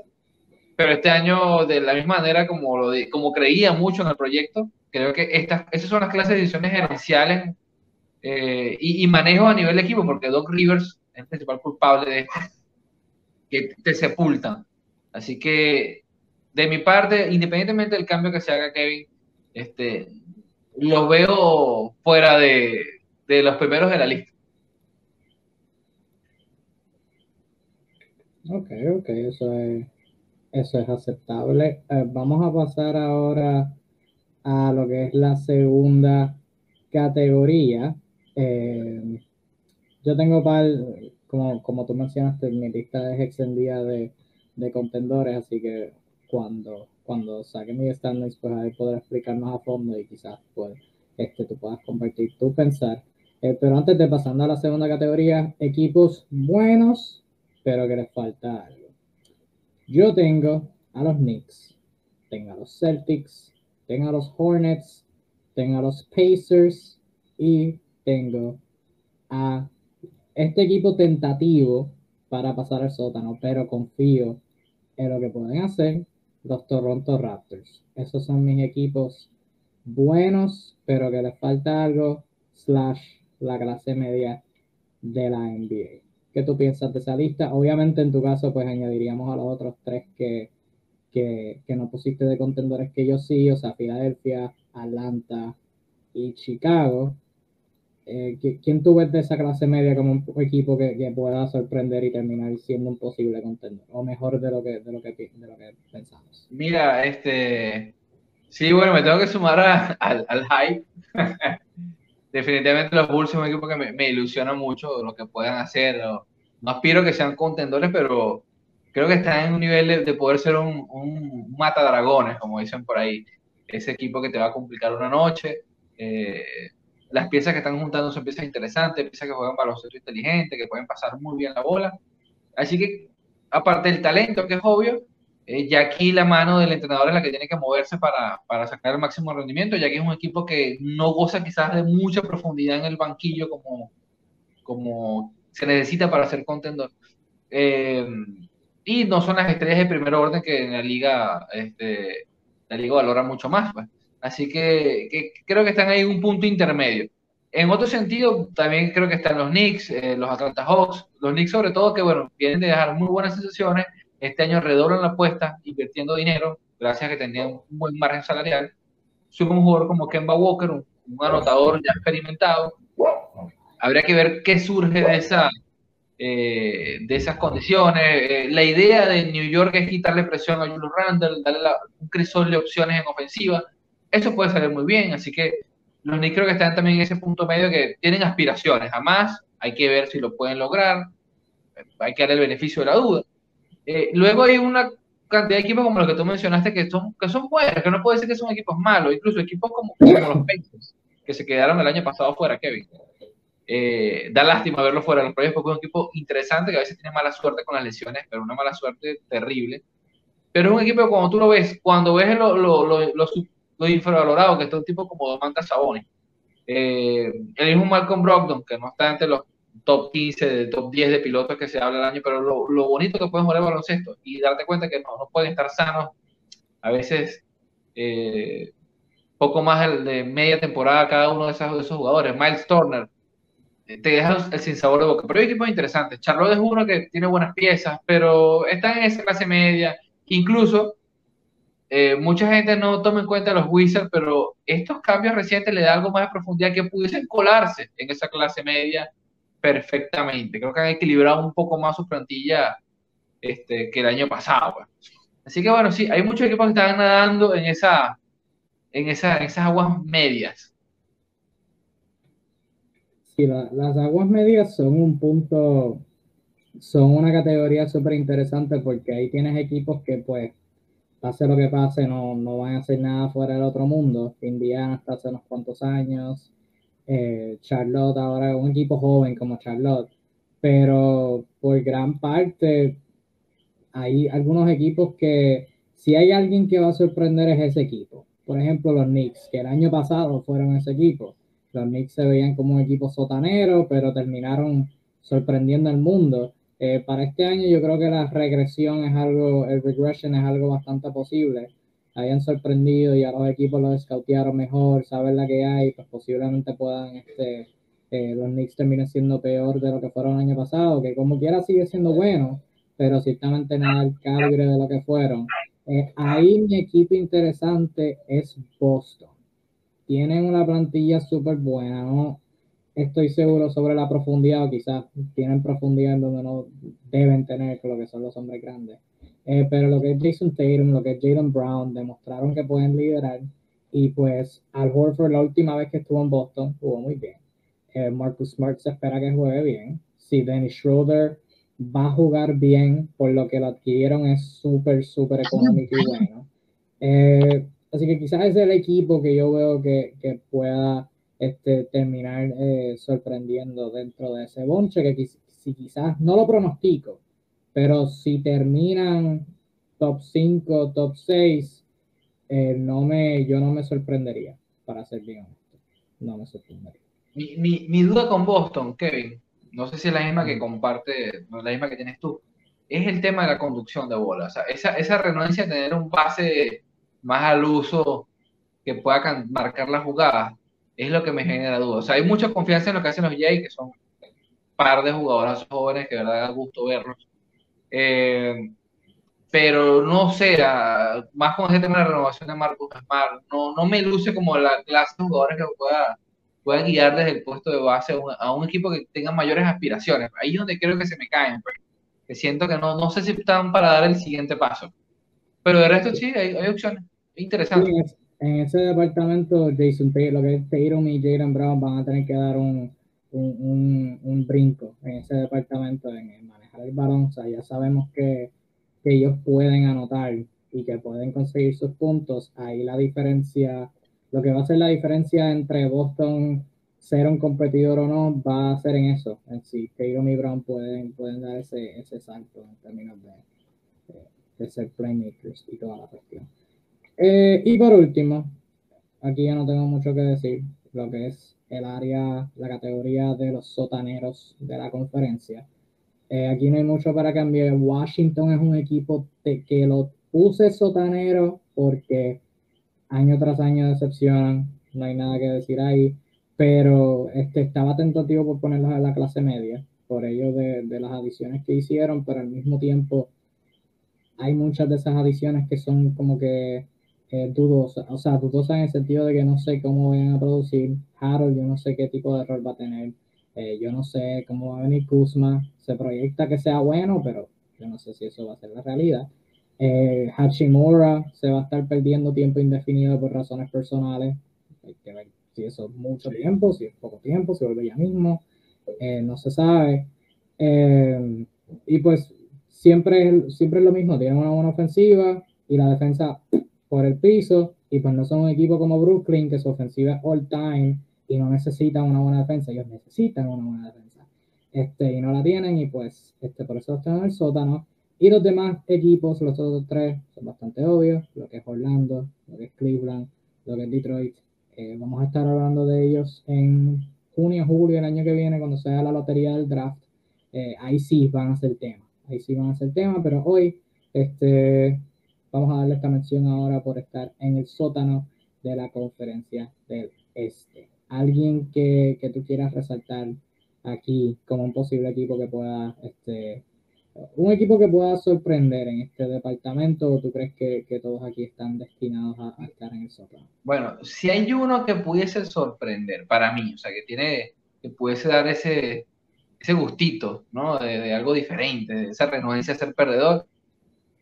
Pero este año, de la misma manera como, lo como creía mucho en el proyecto, creo que estas, esas son las clases de decisiones gerenciales eh, y, manejo a nivel de equipo, porque Doc Rivers es el principal culpable de esto, que te sepultan. Así que, de mi parte, independientemente del cambio que se haga, Kevin, este, los veo fuera de, los primeros de la lista. Ok, ok, eso es, eso es aceptable. Eh, vamos a pasar ahora a lo que es la segunda categoría. Eh, yo tengo para, como, como tú mencionaste, mi lista es extendida de, de contendores, así que cuando cuando saque mi standings, pues ahí podré explicar más a fondo y quizás pues, este, tú puedas compartir tu pensar. Eh, pero antes de pasando a la segunda categoría, equipos buenos, pero que les falta algo. Yo tengo a los Knicks, tengo a los Celtics, tengo a los Hornets, tengo a los Pacers y tengo a este equipo tentativo para pasar al sótano, pero confío en lo que pueden hacer los Toronto Raptors. Esos son mis equipos buenos, pero que les falta algo, slash la clase media de la NBA. ¿Qué tú piensas de esa lista? Obviamente en tu caso, pues añadiríamos a los otros tres que, que, que no pusiste de contendores que yo sí, o sea, Filadelfia, Atlanta y Chicago. Eh, ¿Quién tú ves de esa clase media como un equipo que, pueda sorprender y terminar siendo un posible contendor? O mejor de lo que, de lo que, de lo que pensamos. Mira, este. Sí, bueno, me tengo que sumar al, al, hype. Definitivamente los Bulls son un equipo que me, me ilusiona mucho lo que puedan hacer. No, aspiro que sean contendores, pero creo que están en un nivel de, poder ser un, un mata dragones, como dicen por ahí. Ese equipo que te va a complicar una noche. Eh, las piezas que están juntando son piezas interesantes, piezas que juegan baloncesto inteligente, que pueden pasar muy bien la bola. Así que, aparte del talento, que es obvio, eh, ya aquí la mano del entrenador es la que tiene que moverse para, para, sacar el máximo rendimiento, ya que es un equipo que no goza quizás de mucha profundidad en el banquillo como, como se necesita para ser contendor. Eh, y no son las estrellas de primer orden que en la liga, este, la liga valora mucho más. Pues. Así que, creo que están ahí un punto intermedio. En otro sentido, también creo que están los Knicks, eh, los Atlanta Hawks, los Knicks sobre todo que, bueno, vienen de dejar muy buenas sensaciones, este año redoblan la apuesta, invirtiendo dinero, gracias a que tenían un buen margen salarial. Sube un jugador como Kemba Walker, un, anotador ya experimentado. Habría que ver qué surge de, esa, eh, de esas condiciones. Eh, la idea de New York es quitarle presión a Julius Randle, darle un crisol de opciones en ofensiva. Eso puede salir muy bien, así que los Knicks creo que están también en ese punto medio que tienen aspiraciones. Jamás hay que ver si lo pueden lograr. Hay que dar el beneficio de la duda. Eh, luego hay una cantidad de equipos como los que tú mencionaste que son, que son buenos, que no puede ser que son equipos malos, incluso equipos como, los Pacers, que se quedaron el año pasado fuera, Kevin. Eh, da lástima verlo fuera de los proyectos porque es un equipo interesante que a veces tiene mala suerte con las lesiones, pero una mala suerte terrible. Pero es un equipo que cuando tú lo ves, cuando ves lo, lo, lo, lo infravalorado que está un tipo como Domantas Sabonis, eh, el mismo Malcolm Brogdon, que no está entre los top 15, de top 10 de pilotos que se habla el año, pero lo, lo bonito que pueden jugar baloncesto y darte cuenta que no, no pueden estar sanos, a veces eh, poco más de media temporada cada uno de esos, de esos jugadores. Miles Turner, eh, te deja el sin sabor de boca, pero hay equipos interesantes. Charlotte es uno que tiene buenas piezas, pero están en esa clase media, incluso eh, mucha gente no toma en cuenta los Wizards, pero estos cambios recientes le dan algo más de profundidad que pudiesen colarse en esa clase media perfectamente. Creo que han equilibrado un poco más su plantilla este, que el año pasado. Pues. Así que bueno, sí, hay muchos equipos que están nadando en, esa, en, esa, esas aguas medias. Sí, las aguas medias son un punto, son una categoría súper interesante porque ahí tienes equipos que pues pase lo que pase, no, no van a hacer nada fuera del otro mundo. Indiana hasta hace unos cuantos años, eh, Charlotte ahora un equipo joven como Charlotte, pero por gran parte hay algunos equipos que si hay alguien que va a sorprender es ese equipo. Por ejemplo, los Knicks, que el año pasado fueron ese equipo. Los Knicks se veían como un equipo sotanero, pero terminaron sorprendiendo al mundo. Eh, para este año yo creo que la regresión es algo, el regression es algo bastante posible. Hayan sorprendido y a los equipos los scoutearon mejor, saben la que hay, pues posiblemente puedan, este, eh, los Knicks terminen siendo peor de lo que fueron el año pasado, que como quiera sigue siendo bueno, pero ciertamente nada al calibre de lo que fueron. Eh, ahí mi equipo interesante es Boston. Tienen una plantilla súper buena, ¿no? Estoy seguro sobre la profundidad, o quizás tienen profundidad en donde no deben tener lo que son los hombres grandes. Eh, pero lo que es Jason Tatum, lo que es Jalen Brown, demostraron que pueden liderar. Y pues Al Horford la última vez que estuvo en Boston jugó muy bien. Eh, Marcus Smart se espera que juegue bien. Si Dennis Schroeder va a jugar bien, por lo que lo adquirieron es súper, súper económico y bueno. Eh, así que quizás es el equipo que yo veo que, que pueda este, terminar eh, sorprendiendo dentro de ese bonche, que si quizás no lo pronostico, pero si terminan top 5, top 6, eh, no me, yo no me sorprendería, para ser bien honesto. No me sorprendería. Mi, mi, mi, duda con Boston, Kevin, no sé si es la misma que comparte, no es la misma que tienes tú, es el tema de la conducción de bola. O sea, esa, esa renuencia a tener un pase más al uso que pueda marcar la jugada es lo que me genera dudas. O sea, hay mucha confianza en lo que hacen los Jay, que son un par de jugadores jóvenes que de verdad da gusto verlos. Eh, pero no sé, más con ese tema de la renovación de Marcos Smart, no, no me luce como la clase de jugadores que pueda, pueda guiar desde el puesto de base a un, equipo que tenga mayores aspiraciones. Ahí es donde creo que se me caen, pues. que siento que no, no sé si están para dar el siguiente paso. Pero de resto sí, hay, hay opciones. Interesante en ese departamento, Jason lo que es Tatum y Jalen Brown van a tener que dar un, un, un, brinco en ese departamento, en, manejar el balón. O sea, ya sabemos que, que, ellos pueden anotar y que pueden conseguir sus puntos. Ahí la diferencia, lo que va a ser la diferencia entre Boston ser un competidor o no, va a ser en eso, en si Tatum y Brown pueden, pueden dar ese, ese salto en términos de, de, de ser playmakers y toda la cuestión. Eh, y por último, aquí ya no tengo mucho que decir, lo que es el área, la categoría de los sotaneros de la conferencia. Eh, aquí no hay mucho para cambiar. Washington es un equipo que lo puse sotanero porque año tras año decepcionan. No hay nada que decir ahí. Pero este, estaba tentativo por ponerlos en la clase media, por ello de, de las adiciones que hicieron, pero al mismo tiempo hay muchas de esas adiciones que son como que eh, dudosas, o sea, dudosas en el sentido de que no sé cómo van a producir. Harold, yo no sé qué tipo de rol va a tener. Eh, yo no sé cómo va a venir Kuzma. Se proyecta que sea bueno, pero yo no sé si eso va a ser la realidad. Eh, Hachimura se va a estar perdiendo tiempo indefinido por razones personales. Hay que ver si eso es mucho tiempo, si es poco tiempo, si vuelve ya mismo. Eh, no se sabe. y pues siempre, siempre es lo mismo. Tienen una buena ofensiva y la defensa por el piso. Y pues no son un equipo como Brooklyn, que su ofensiva es all time y no necesitan una buena defensa, ellos necesitan una buena defensa. Este, y no la tienen, y pues este, por eso están en el sótano. Y los demás equipos, los otros tres, son bastante obvios, lo que es Orlando, lo que es Cleveland, lo que es Detroit. Eh, vamos a estar hablando de ellos en junio, julio, el año que viene, cuando sea la lotería del draft. Eh, ahí sí van a ser tema, ahí sí van a ser tema, pero hoy este, vamos a darle esta mención ahora por estar en el sótano de la conferencia del Este alguien que, que tú quieras resaltar aquí como un posible equipo que pueda, este, un equipo que pueda sorprender en este departamento o tú crees que, que todos aquí están destinados a, estar en el sótano? Bueno, si hay uno que pudiese sorprender para mí, o sea, que tiene, que pudiese dar ese, ese gustito, ¿no? De, de algo diferente, de esa renuencia a ser perdedor,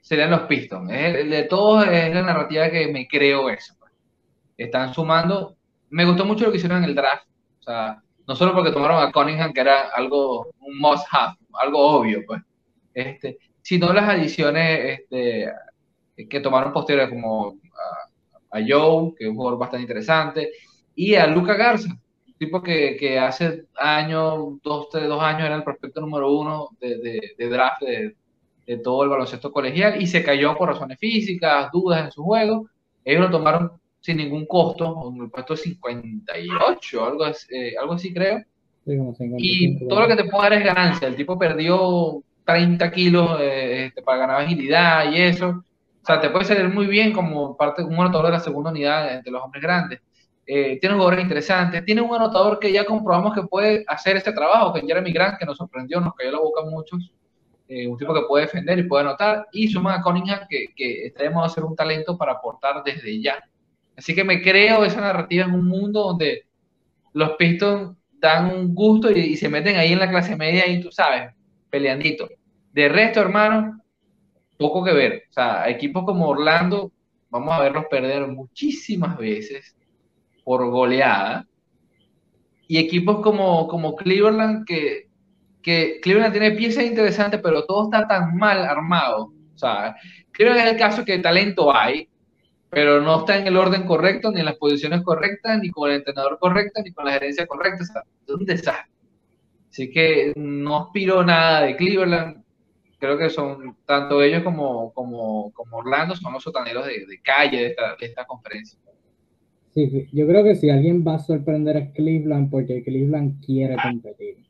serían los Pistons. Es, de todos es la narrativa que me creo eso. Pues. Están sumando me gustó mucho lo que hicieron en el draft. O sea, no solo porque tomaron a Cunningham, que era algo, un must have, algo obvio, pues, este, sino las adiciones este, que tomaron posteriores, como a, Joe, que es un jugador bastante interesante, y a Luca Garza, tipo que, que hace años, dos, tres, dos años era el prospecto número uno de, de, de draft de, de todo el baloncesto colegial y se cayó por razones físicas, dudas en su juego. Ellos lo tomaron sin ningún costo, en el puesto 58, algo, eh, algo así creo. y todo lo que te puedo dar es ganancia. El tipo perdió 30 kilos eh, este, para ganar agilidad y eso. O sea, te puede salir muy bien como parte un anotador de la segunda unidad entre los hombres grandes. Eh, tiene jugadores interesantes. Tiene un anotador que ya comprobamos que puede hacer este trabajo, que Jeremy Grant, que nos sorprendió, nos cayó la boca a muchos. Eh, un tipo que puede defender y puede anotar. Y suma a Cunningham, que, que a hacer un talento para aportar desde ya. Así que me creo esa narrativa en un mundo donde los Pistons dan un gusto y, se meten ahí en la clase media y tú sabes, peleandito. De resto, hermano, poco que ver. O sea, equipos como Orlando, vamos a verlos perder muchísimas veces por goleada. Y equipos como, como Cleveland, que, que Cleveland tiene piezas interesantes, pero todo está tan mal armado. O sea, Cleveland es el caso que talento hay, pero no está en el orden correcto, ni en las posiciones correctas, ni con el entrenador correcto, ni con la gerencia correcta. O sea, es un desastre. Así que no aspiro nada de Cleveland. Creo que son tanto ellos como, como, como Orlando, son los sotaneros de, de calle de esta, de esta conferencia. Sí, yo creo que si alguien va a sorprender es Cleveland porque Cleveland quiere competir.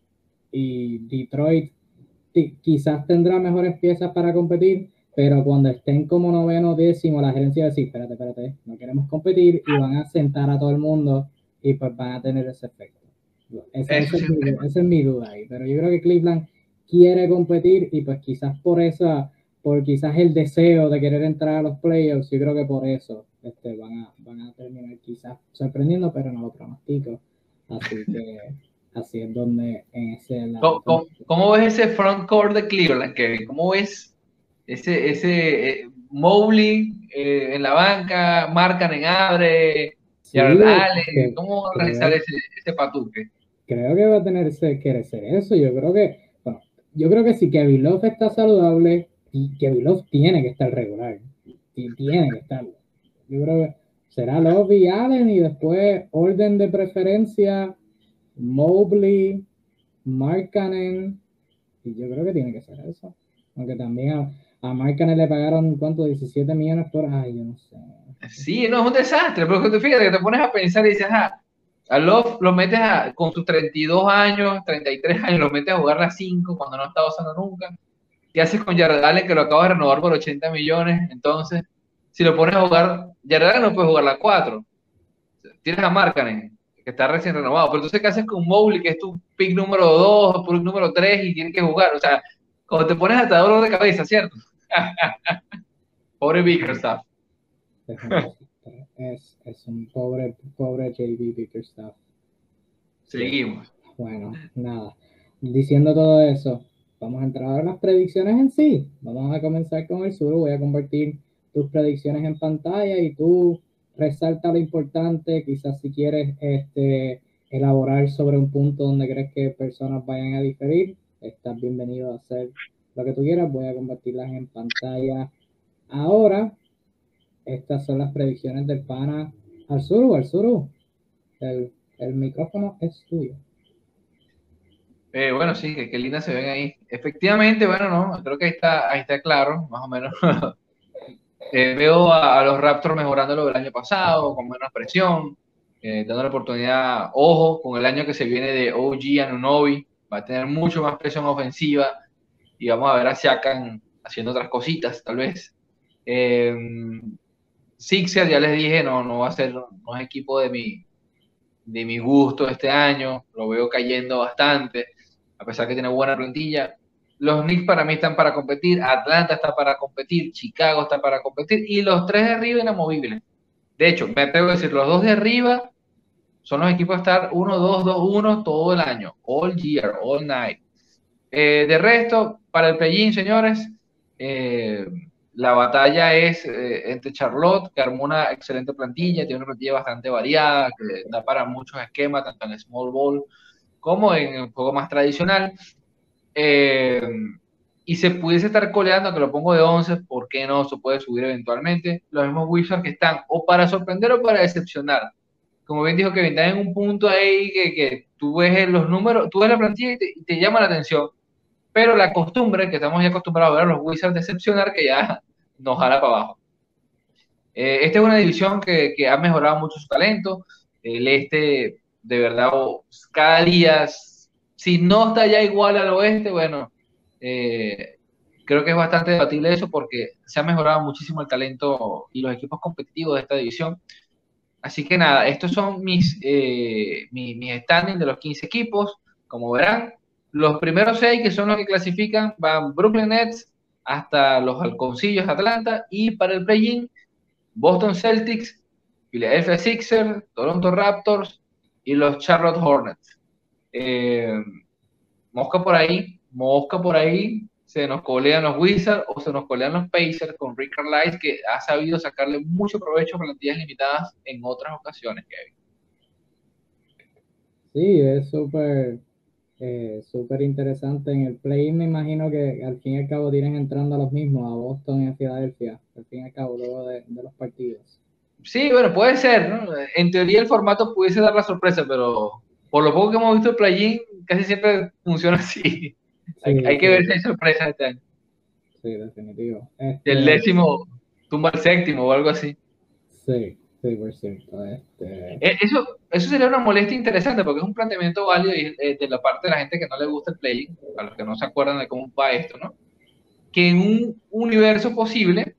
Y Detroit quizás tendrá mejores piezas para competir, pero cuando estén como noveno décimo, la gerencia va a decir, espérate, espérate, no queremos competir y van a sentar a todo el mundo y pues van a tener ese efecto. Esa, es, mi, duda ahí, pero yo creo que Cleveland quiere competir y pues quizás por eso, por quizás el deseo de querer entrar a los playoffs, yo creo que por eso este, van, a, van a terminar quizás sorprendiendo, pero no lo pronostico. Así que así es donde en ese... ¿Cómo, ¿Cómo, ves ese front court de Cleveland, Kevin? ¿Cómo ves ese, ese eh, Mowgli eh, en la banca, marcan en abre, sí, ¿cómo va a organizar ese, ese, patuque? Creo que va a tener que ser eso. Yo creo que, bueno, yo creo que si Kevin Love está saludable, y Kevin Love tiene que estar regular. Tiene que estar. Yo creo que será Love y Allen y después orden de preferencia, Mobley, Markkanen, y yo creo que tiene que ser eso. Aunque también a Markkanen le pagaron, ¿cuánto? 17 millones por... Ay, yo no sé. Sí, no, es un desastre, pero te fíjate que te pones a pensar y dices, ah, a Love lo metes a, con sus 32 años, 33 años, lo metes a jugar las 5 cuando no está usando nunca. ¿Qué haces con Jared que lo acabas de renovar por 80 millones? Entonces, si lo pones a jugar, Jared no puede jugar la 4. Tienes a Markkanen, que está recién renovado. Pero entonces, ¿qué haces con Mowgli, que es tu pick número 2 pick número 3 y tiene que jugar? O sea, cuando te pones hasta dolor de cabeza, ¿cierto? Pobre Bickerstaff. Es, es un pobre, pobre JB Bickerstaff. Seguimos. Bueno, nada. Diciendo todo eso, vamos a entrar a las predicciones en sí. Vamos a comenzar con el sur. Voy a convertir tus predicciones en pantalla y tú resalta lo importante, quizás si quieres este, elaborar sobre un punto donde crees que personas vayan a diferir, estás bienvenido a hacer lo que tú quieras. Voy a convertirlas en pantalla ahora. Estas son las predicciones del pana al sur al sur. El, el micrófono es tuyo. Eh, bueno, sí, qué linda se ven ahí. Efectivamente, bueno, no, creo que ahí está, ahí está claro, más o menos. Eh, veo a, los Raptors mejorando lo del año pasado, con menos presión, eh, dando la oportunidad, ojo, con el año que se viene de OG Anunobi, va a tener mucho más presión ofensiva y vamos a ver a Siakam haciendo otras cositas, tal vez. Eh, Sixer, ya les dije, no, no va a ser, no es equipo de mi, de mi gusto este año, lo veo cayendo bastante, a pesar que tiene buena plantilla, los Knicks para mí están para competir, Atlanta está para competir, Chicago está para competir y los tres de arriba inamovibles. De hecho, me atrevo a decir, los dos de arriba son los equipos a estar 1, 2, 2, 1 todo el año, all year, all night. Eh, de resto, para el play señores, eh, la batalla es eh, entre Charlotte, que armó una excelente plantilla, tiene una plantilla bastante variada, que da para muchos esquemas, tanto en small ball como en el juego más tradicional. Eh, y se pudiese estar coleando, que lo pongo de 11, ¿por qué no? Se puede subir eventualmente. Los mismos Wizards que están o para sorprender o para decepcionar. Como bien dijo que están en un punto ahí que, que tú ves los números, tú ves la plantilla y te, llama la atención. Pero la costumbre, que estamos ya acostumbrados a ver a los Wizards decepcionar, que ya nos jala para abajo. Eh, esta es una división que, que, ha mejorado mucho su talento. El este, de verdad, cada día si no está ya igual al oeste, bueno, eh, creo que es bastante debatible eso porque se ha mejorado muchísimo el talento y los equipos competitivos de esta división. Así que nada, estos son mis, eh, mis, standings de los 15 equipos. Como verán, los primeros seis que son los que clasifican van Brooklyn Nets hasta los Halconcillos Atlanta y para el play-in Boston Celtics, Philadelphia Sixers, Toronto Raptors y los Charlotte Hornets. Eh, mosca por ahí, mosca por ahí, se nos colean los Wizards o se nos colean los Pacers con Rick Carlisle, que ha sabido sacarle mucho provecho a plantillas limitadas en otras ocasiones, Kevin. Sí, es súper eh, súper interesante. En el play me imagino que al fin y al cabo tienen entrando a los mismos, a Boston y a Filadelfia, al fin y al cabo, luego de, de los partidos. Sí, bueno, puede ser, ¿no? En teoría el formato pudiese dar la sorpresa, pero por lo poco que hemos visto el play casi siempre funciona así. hay, que ver si hay sorpresas este año. Sí, definitivo. Este... El décimo tumba al séptimo o algo así. Sí, sí, por cierto. Este... Eh, eso, eso sería una molestia interesante porque es un planteamiento válido eh, de la parte de la gente que no le gusta el play a los que no se acuerdan de cómo va esto, ¿no? Que en un universo posible,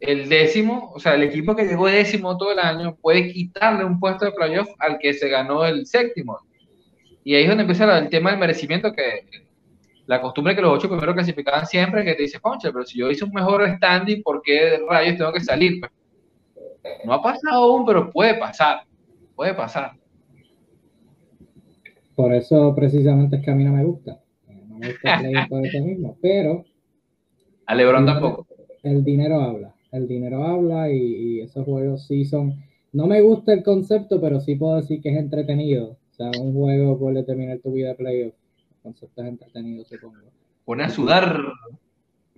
el décimo, o sea, el equipo que llegó décimo todo el año puede quitarle un puesto de playoff al que se ganó el séptimo. Y ahí es donde empieza el tema del merecimiento, que la costumbre que los ocho primeros clasificaban siempre, que te dice, concha, pero si yo hice un mejor standing, ¿por qué rayos tengo que salir? Pues, no ha pasado aún, pero puede pasar, puede pasar. Por eso precisamente es que a mí no me gusta. No me gusta por eso mismo, pero... A Lebron tampoco. El dinero habla el dinero habla y, esos juegos sí son, no me gusta el concepto, pero sí puedo decir que es entretenido. O sea, un juego puede terminar tu vida playoff. El concepto es entretenido, supongo. Pone a sudar.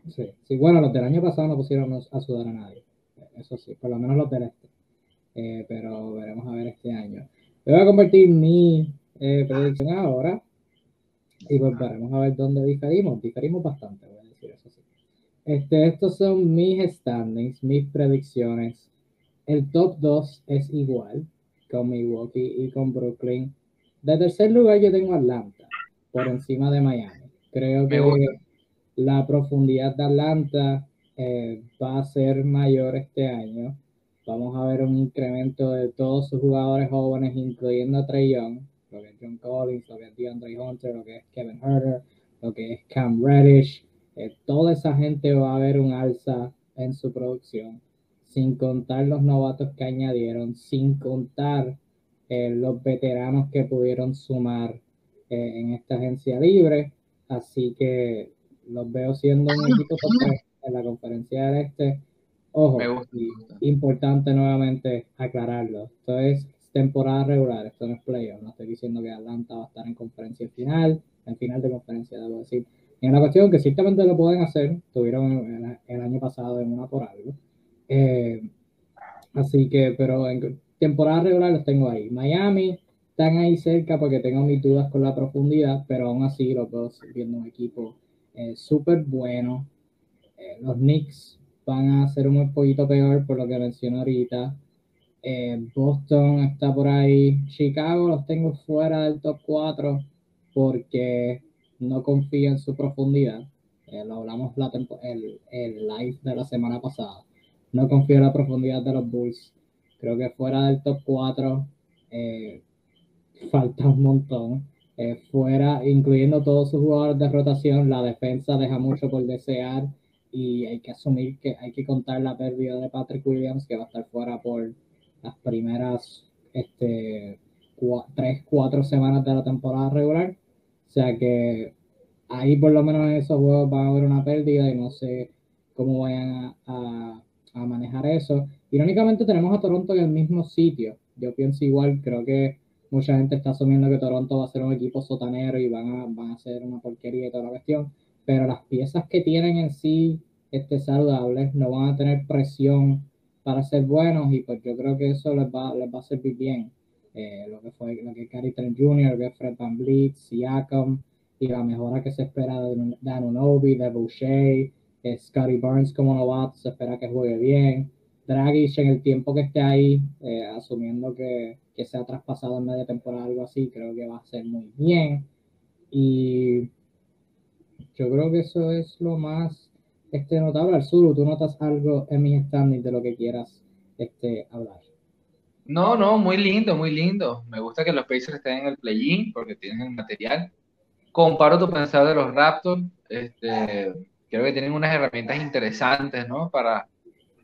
Sí, sí, bueno, los del año pasado no pusieron a sudar a nadie. Eso sí, por lo menos los del este. Eh, pero veremos a ver este año. Voy a convertir mi eh, predicción ahora y pues veremos a ver dónde diferimos. Diferimos bastante, voy a decir eso sí. Este, estos son mis standings, mis predicciones. El top 2 es igual. con Milwaukee y con Brooklyn. De tercer lugar yo tengo Atlanta, por encima de Miami. Creo que la profundidad de Atlanta eh, va a ser mayor este año. Vamos a ver un incremento de todos sus jugadores jóvenes, incluyendo a Trey Young, lo que es John Collins, lo que es DeAndre Hunter, lo que es Kevin Herter, lo que es Cam Reddish. Eh, toda esa gente va a ver un alza en su producción, sin contar los novatos que añadieron, sin contar eh, los veteranos que pudieron sumar en esta agencia libre. Así que los veo siendo un equipo en la conferencia del este. Ojo, importante nuevamente aclararlo. Esto es temporada regular, esto no es playoff. No estoy diciendo que Atlanta va a estar en conferencia final, en final de conferencia, debo decir. En la cuestión que ciertamente lo pueden hacer, tuvieron el, año pasado en una por algo. Eh, así que, pero en temporada regular los tengo ahí. Miami están ahí cerca porque tengo mis dudas con la profundidad, pero aún así los dos viendo un equipo eh, súper bueno. Eh, los Knicks van a ser un poquito peor por lo que mencioné ahorita. Eh, Boston está por ahí. Chicago los tengo fuera del top 4 porque no confío en su profundidad. lo hablamos la el, el live de la semana pasada. No confío en la profundidad de los Bulls. Creo que fuera del top 4 falta un montón. Eh, fuera, incluyendo todos sus jugadores de rotación, la defensa deja mucho por desear y hay que asumir que hay que contar la pérdida de Patrick Williams, que va a estar fuera por las primeras este, tres, cuatro semanas de la temporada regular. O sea que ahí por lo menos en esos juegos va a haber una pérdida y no sé cómo vayan a, a manejar eso. Irónicamente tenemos a Toronto en el mismo sitio. Yo pienso igual, creo que mucha gente está asumiendo que Toronto va a ser un equipo sotanero y van a, van a ser una porquería y toda la cuestión, pero las piezas que tienen en sí este, saludables no van a tener presión para ser buenos y pues yo creo que eso les va, les va a servir bien. Eh, lo que fue lo que Gary Trent Jr., lo que Fred Van Vliet, Siakam y la mejora que se espera de, de Anunobi, de Boucher, eh, Scotty Burns como novato, se espera que juegue bien. Dragic en el tiempo que esté ahí, eh, asumiendo que, que sea traspasado en media temporada, algo así, creo que va a ser muy bien. Y yo creo que eso es lo más este, notable. Al sur, ¿tú notas algo en mi standing de lo que quieras este, hablar? No, no, muy lindo, muy lindo. Me gusta que los Pacers estén en el play-in porque tienen el material. Comparo tu pensar de los Raptors. Este, creo que tienen unas herramientas interesantes, ¿no? Para,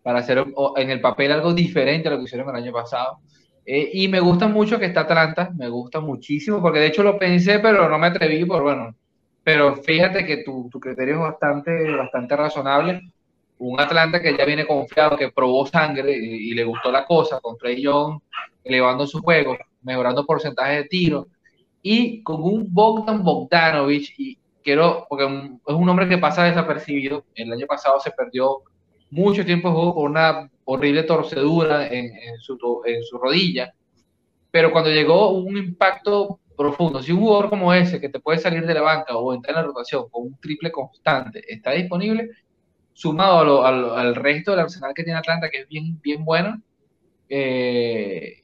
para hacer en el papel algo diferente a lo que hicieron el año pasado. Eh, y me gusta mucho que está Atlanta, me gusta muchísimo, porque de hecho lo pensé, pero no me atreví, por bueno. Pero fíjate que tu, tu criterio es bastante, bastante razonable. Un Atlanta que ya viene confiado, que probó sangre y, le gustó la cosa, con Trey Young elevando su juego, mejorando porcentaje de tiro, y con un Bogdan Bogdanovich, y quiero, porque es un hombre que pasa desapercibido, el año pasado se perdió mucho tiempo de juego una horrible torcedura en, su, en su rodilla, pero cuando llegó un impacto profundo, si un jugador como ese que te puede salir de la banca o entrar en la rotación con un triple constante está disponible, sumado al resto del arsenal que tiene Atlanta, que es bien, bien bueno, eh,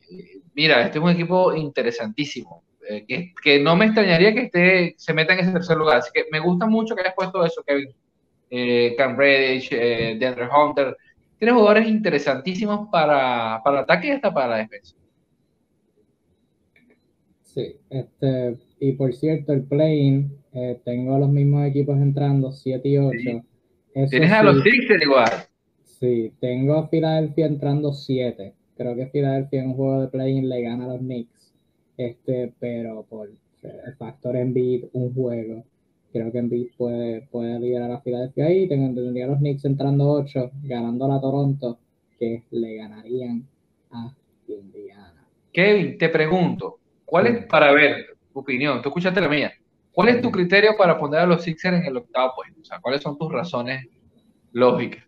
mira, este es un equipo interesantísimo, eh, que, que, no me extrañaría que esté, se meta en ese tercer lugar, así que me gusta mucho que hayas puesto eso, Kevin eh, Cam Reddish, eh, DeAndre Hunter. Tiene jugadores interesantísimos para, para el ataque y hasta para la defensa. Sí, este, y por cierto, el playing, eh, tengo los mismos equipos entrando, 7 y 8. Tienes a los Sixers igual. Sí, tengo a Filadelfia entrando 7. Creo que Filadelfia en un juego de playing le gana a los Knicks. Este, pero por el factor en beat, un juego creo que Embiid puede, puede liderar a Filadelfia ahí. Tengo entendido a los Knicks entrando 8, ganando a la Toronto, que le ganarían a Indiana. Kevin, te pregunto, ¿cuál es, para ver tu opinión, tú escuchaste la mía, ¿cuál es tu criterio para poner a los Sixers en el octavo puesto? O sea, ¿cuáles son tus razones lógicas?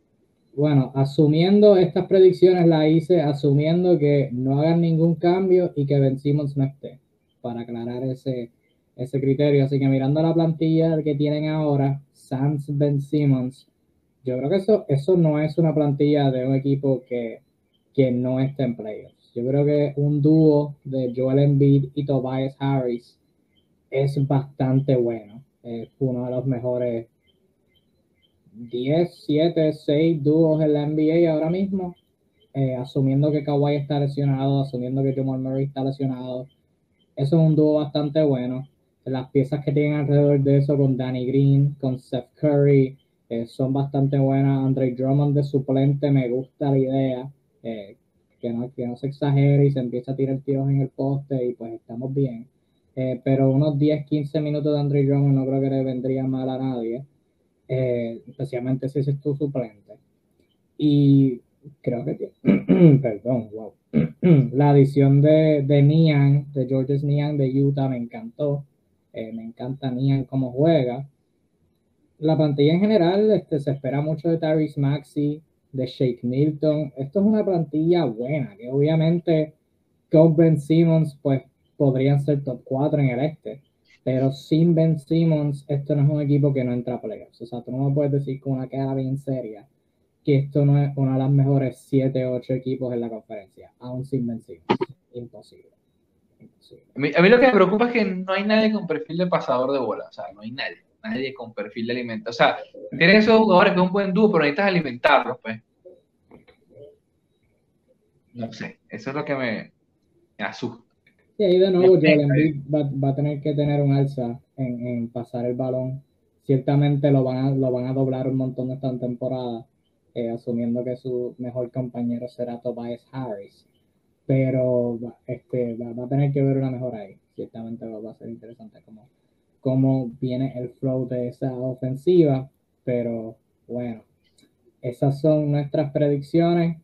Bueno, asumiendo estas predicciones, la hice asumiendo que no hagan ningún cambio y que Ben Simmons no esté, para aclarar ese, ese criterio. Así que mirando la plantilla que tienen ahora, Sans Ben Simmons, yo creo que eso, eso no es una plantilla de un equipo que, que no esté en playoffs. Yo creo que un dúo de Joel Embiid y Tobias Harris es bastante bueno. Es uno de los mejores 10, 7, 6 dúos en la NBA ahora mismo. Eh, asumiendo que Kawhi está lesionado, asumiendo que Jamal Murray está lesionado. Eso es un dúo bastante bueno. Las piezas que tienen alrededor de eso con Danny Green, con Seth Curry, eh, son bastante buenas. Andre Drummond de suplente, me gusta la idea. Eh, que, no, que no se exagere y se empieza a tirar tiros en el poste y pues estamos bien. Eh, pero unos 10, 15 minutos de Andre Drummond no creo que le vendría mal a nadie, especialmente si ese es tu suplente. Y creo que, perdón, wow. la adición de, de Nian, de Georges Nian de Utah me encantó. me encanta Nian cómo juega la plantilla en general este, se espera mucho de Tyrese Maxi, de Shake Milton. Esto es una plantilla buena, que obviamente con Ben Simmons pues podrían ser top 4 en el este. Pero sin Ben Simmons, esto no es un equipo que no entra a playoffs. O sea, tú no me puedes decir con una cara bien seria que esto no es uno de los mejores 7 o 8 equipos en la conferencia, aún sin Ben Simmons. Imposible. A, mí, a mí lo que me preocupa es que no hay nadie con perfil de pasador de bola. O sea, no hay nadie nadie con perfil de alimento. O sea, tienes esos jugadores que es un buen dúo, pero necesitas alimentarlos, pues. No sé, eso es lo que me, asusta. Sí, ahí de nuevo Joel va, va, a tener que tener un alza en, en, pasar el balón. Ciertamente lo van a, lo van a doblar un montón esta temporada, eh, asumiendo que su mejor compañero será Tobias Harris. Pero este, va, va, a tener que ver una mejora ahí. Ciertamente va, a ser interesante como cómo viene el flow de esa ofensiva, pero bueno, esas son nuestras predicciones.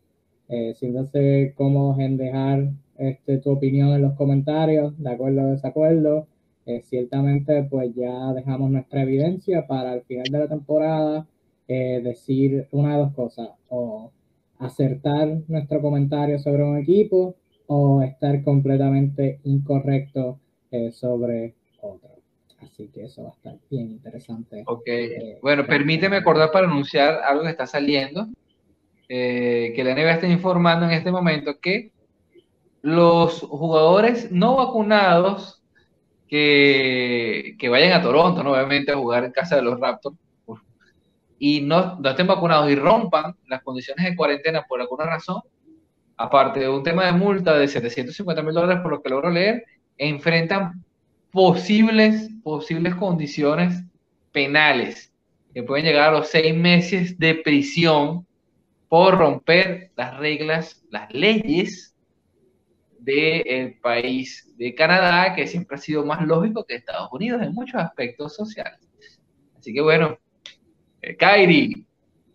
Eh, siéntase cómodos en dejar este, tu opinión en los comentarios, de acuerdo o desacuerdo. Eh, ciertamente, pues ya dejamos nuestra evidencia para el final de la temporada eh, decir una de dos cosas, o acertar nuestro comentario sobre un equipo o estar completamente incorrecto eh, sobre otro. Así que eso va a estar bien interesante. Ok, eh, bueno, permíteme acordar para anunciar algo que está saliendo, eh, que la NBA está informando en este momento que los jugadores no vacunados que, que vayan a Toronto, nuevamente a jugar en casa de los Raptors, y no, no estén vacunados y rompan las condiciones de cuarentena por alguna razón, aparte de un tema de multa de 750 mil dólares por lo que logro leer, enfrentan posibles, posibles condiciones penales que pueden llegar a los seis meses de prisión por romper las reglas, las leyes del país de Canadá, que siempre ha sido más lógico que Estados Unidos en muchos aspectos sociales. Así que bueno, eh, Kairi,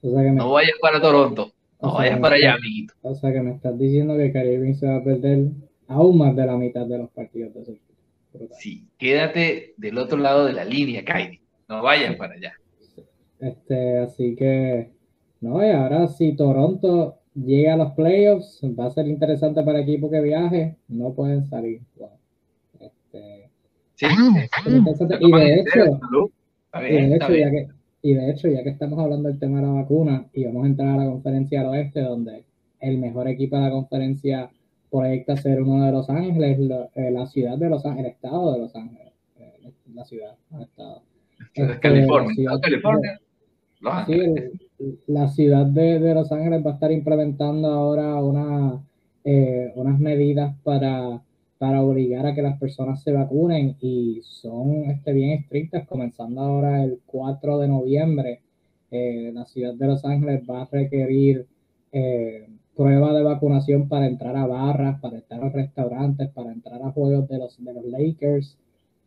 no vayas para Toronto, no vayas para allá, amiguito. O sea que me estás diciendo que Kairi se va a perder aún más de la mitad de los partidos de su Sí, quédate del otro lado de la línea, Kairi. No vayas para allá. Este, así que, no, y ahora si Toronto llega a los playoffs, va a ser interesante para el equipo que viaje, no pueden salir. Este, sí, y de hecho, ya que, y de hecho, ya que estamos hablando del tema de la vacuna y vamos a entrar a la conferencia del oeste, donde el mejor equipo de la conferencia proyecta ser uno de Los Ángeles, eh, la, ciudad de Los Ángeles, el estado de Los Ángeles, eh, la ciudad, el estado. Este, California, California. La ciudad de, Los Ángeles va a estar implementando ahora una, eh, unas medidas para, para obligar a que las personas se vacunen y son este, bien estrictas, comenzando ahora el 4 de noviembre. la ciudad de Los Ángeles va a requerir prueba de vacunación para entrar a barras, para entrar a restaurantes, para entrar a juegos de los, de los Lakers.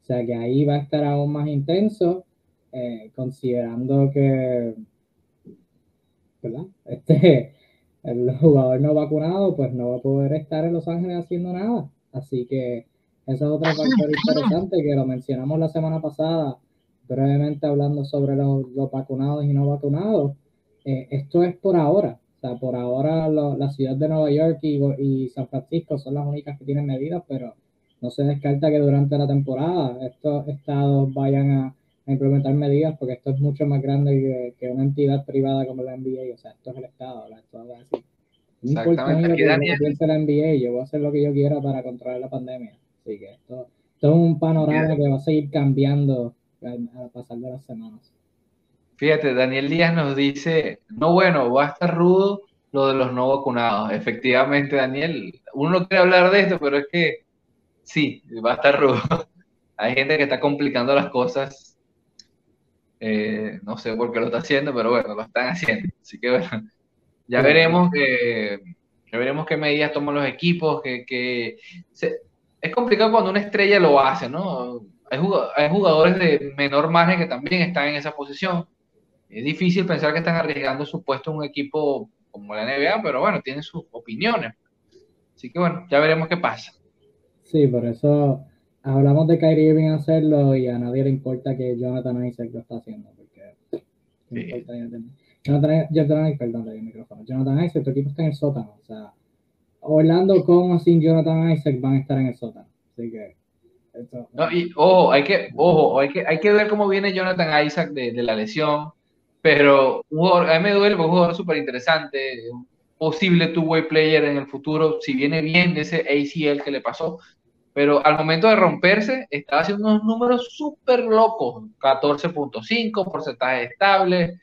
O sea que ahí va a estar aún más intenso, eh, considerando que, ¿verdad? Este, el jugador no vacunado, pues no va a poder estar en Los Ángeles haciendo nada. Así que eso es otro factor interesante que lo mencionamos la semana pasada, brevemente hablando sobre los, vacunados y no vacunados. Eh, esto es por ahora. O sea, por ahora la ciudad de Nueva York y, San Francisco son las únicas que tienen medidas, pero no se descarta que durante la temporada estos estados vayan a, implementar medidas porque esto es mucho más grande que, una entidad privada como la NBA. O sea, esto es el estado, esto Exactamente. Aquí Daniel... la NBA, yo voy a hacer lo que yo quiera para controlar la pandemia. Así que esto, es un panorama que va a seguir cambiando al pasar de las semanas. Fíjate, Daniel Díaz nos dice, no bueno, va a estar rudo lo de los no vacunados. Efectivamente, Daniel, uno no quiere hablar de esto, pero es que sí, va a estar rudo. Hay gente que está complicando las cosas. Eh, no sé por qué lo está haciendo, pero bueno, lo están haciendo. Así que bueno, ya veremos, que, veremos qué medidas toman los equipos. Que, es complicado cuando una estrella lo hace, ¿no? Hay jugadores de menor margen que también están en esa posición. Es difícil pensar que están arriesgando su puesto en un equipo como la NBA, pero bueno, tienen sus opiniones. Así que bueno, ya veremos qué pasa. Sí, por eso hablamos de Kyrie Irving hacerlo y a nadie le importa que Jonathan Isaac lo está haciendo. Porque Jonathan, Jonathan, perdón, el micrófono. Jonathan Isaac, tu equipo está en el sótano. O sea, Orlando con o sin Jonathan Isaac van a estar en el sótano. Así que. No, y ojo, hay que, ojo, hay que, hay que ver cómo viene Jonathan Isaac de, de la lesión. Pero un jugador, a mí me duele un jugador súper interesante, posible two-way player en el futuro, si viene bien de ese ACL que le pasó, pero al momento de romperse estaba haciendo unos números súper locos, 14.5, porcentaje estable,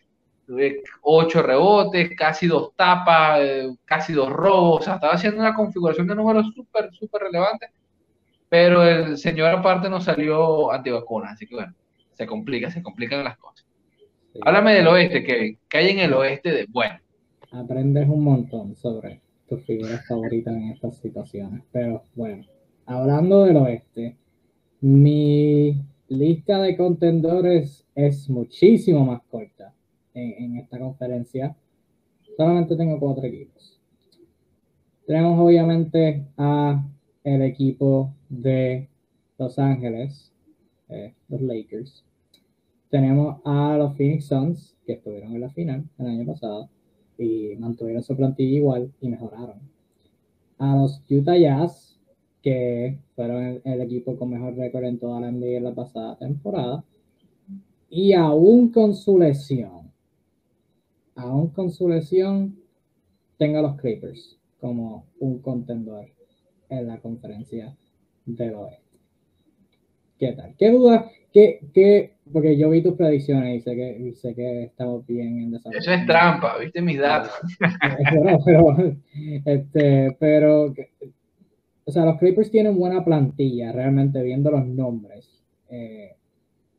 8 rebotes, casi dos tapas, eh, casi dos robos, o sea, estaba haciendo una configuración de números súper, súper relevante, pero el señor aparte no salió antivacunas, así que bueno, se complica, se complican las cosas. Háblame del oeste, Kevin. ¿Qué hay en el oeste de bueno? Aprendes un montón sobre tus figuras favoritas en estas situaciones. Pero bueno, hablando del oeste, mi lista de contendores es muchísimo más corta en, esta conferencia. Solamente tengo cuatro equipos. Tenemos obviamente a el equipo de Los Ángeles, eh, los Lakers. Tenemos a los Phoenix Suns, que estuvieron en la final el año pasado y mantuvieron su plantilla igual y mejoraron. A los Utah Jazz, que fueron el, equipo con mejor récord en toda la NBA en la pasada temporada. Y aún con su lesión, aún con su lesión, tengo a los Clippers como un contendor en la conferencia del oeste. ¿Qué tal? ¿Qué duda? ¿Qué, qué, porque yo vi tus predicciones y sé que, sé que estamos bien en desarrollo. Eso es trampa, viste mis datos. pero, este, pero, o sea, los Clippers tienen buena plantilla, realmente viendo los nombres. Eh,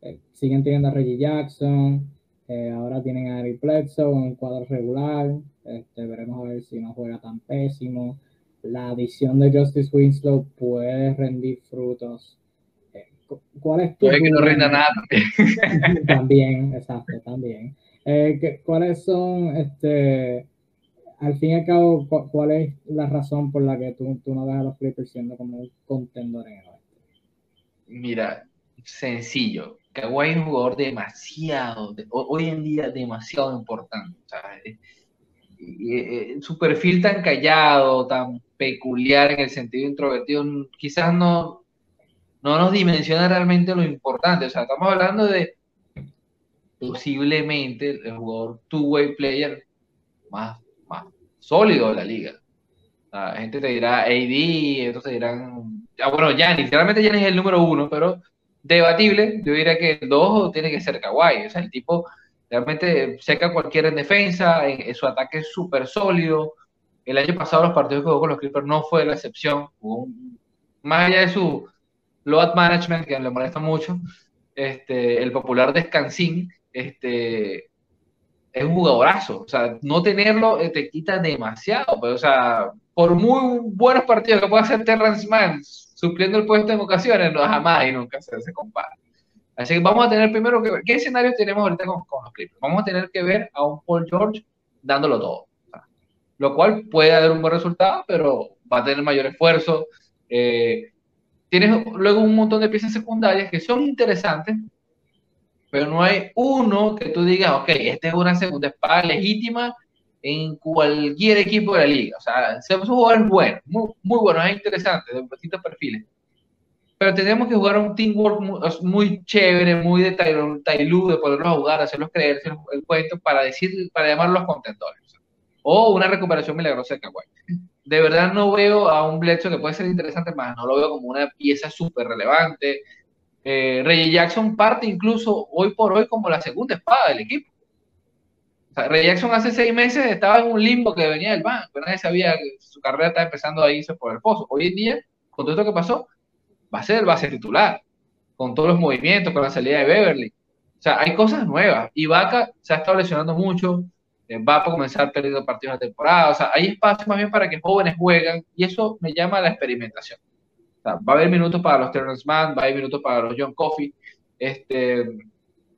eh, siguen teniendo a Reggie Jackson, eh, ahora tienen a Eric Bledsoe en un cuadro regular. Este, veremos a ver si no juega tan pésimo. La adición de Justice Winslow puede rendir frutos ¿Cuál es tu... que no rinda nada. también, exacto, también. ¿Cuáles son, este, al fin y al cabo, cuál es la razón por la que tú, tú no ves a los Clippers siendo como un contendor en el oeste? Mira, sencillo. Kawhi es un jugador demasiado, hoy en día demasiado importante. su perfil tan callado, tan peculiar en el sentido introvertido, quizás no, no nos dimensiona realmente lo importante. O sea, estamos hablando de posiblemente el jugador two-way player más sólido de la liga. La gente te dirá AD, te dirán. Ah, bueno, Giannis, realmente Giannis es el número uno, pero debatible. Yo diría que el dos tiene que ser Kawhi. O sea, el tipo realmente seca cualquiera en defensa, en, su ataque es súper sólido. El año pasado los partidos que jugó con los Clippers no fue la excepción. más allá de su load management, que le molesta mucho, este, el popular descansín, este, es un jugadorazo. O sea, no tenerlo eh, te quita demasiado. Pero, o sea, por muy buenos partidos que pueda hacer Terrence Mann, supliendo el puesto en ocasiones, no, jamás y nunca se, compara. Así que vamos a tener primero que ver, ¿qué escenario tenemos ahorita con, los Clippers? Vamos a tener que ver a un Paul George dándolo todo. lo cual puede dar un buen resultado, pero va a tener mayor esfuerzo. Eh, Tienes luego un montón de piezas secundarias que son interesantes, pero no hay uno que tú digas, ok, esta es una segunda espada legítima en cualquier equipo de la liga. O sea, somos jugadores buenos, muy, muy buenos, es interesante, de distintos perfiles. Pero tenemos que jugar un teamwork muy, chévere, muy de Tailú, de poderlos jugar, hacerlos creer el cuento para decir, para llamarlos contendores. o una recuperación milagrosa de Kawhi. De verdad no veo a un Bledsoe que puede ser interesante más, no lo veo como una pieza súper relevante. Eh, Jackson parte incluso hoy por hoy como la segunda espada del equipo. O Jackson hace seis meses estaba en un limbo que venía del banco, nadie sabía que su carrera estaba empezando a irse por el pozo. Hoy en día, con todo esto que pasó, va a ser el base titular, con todos los movimientos, con la salida de Beverly. O sea, hay cosas nuevas. Y Vaca se ha estado lesionando mucho, eh, va a comenzar perdiendo partidos de temporada. O sea, hay espacio más bien para que jóvenes jueguen y eso me llama a la experimentación. Va a haber minutos para los Terrence Mann, va a haber minutos para los John Coffey. Este,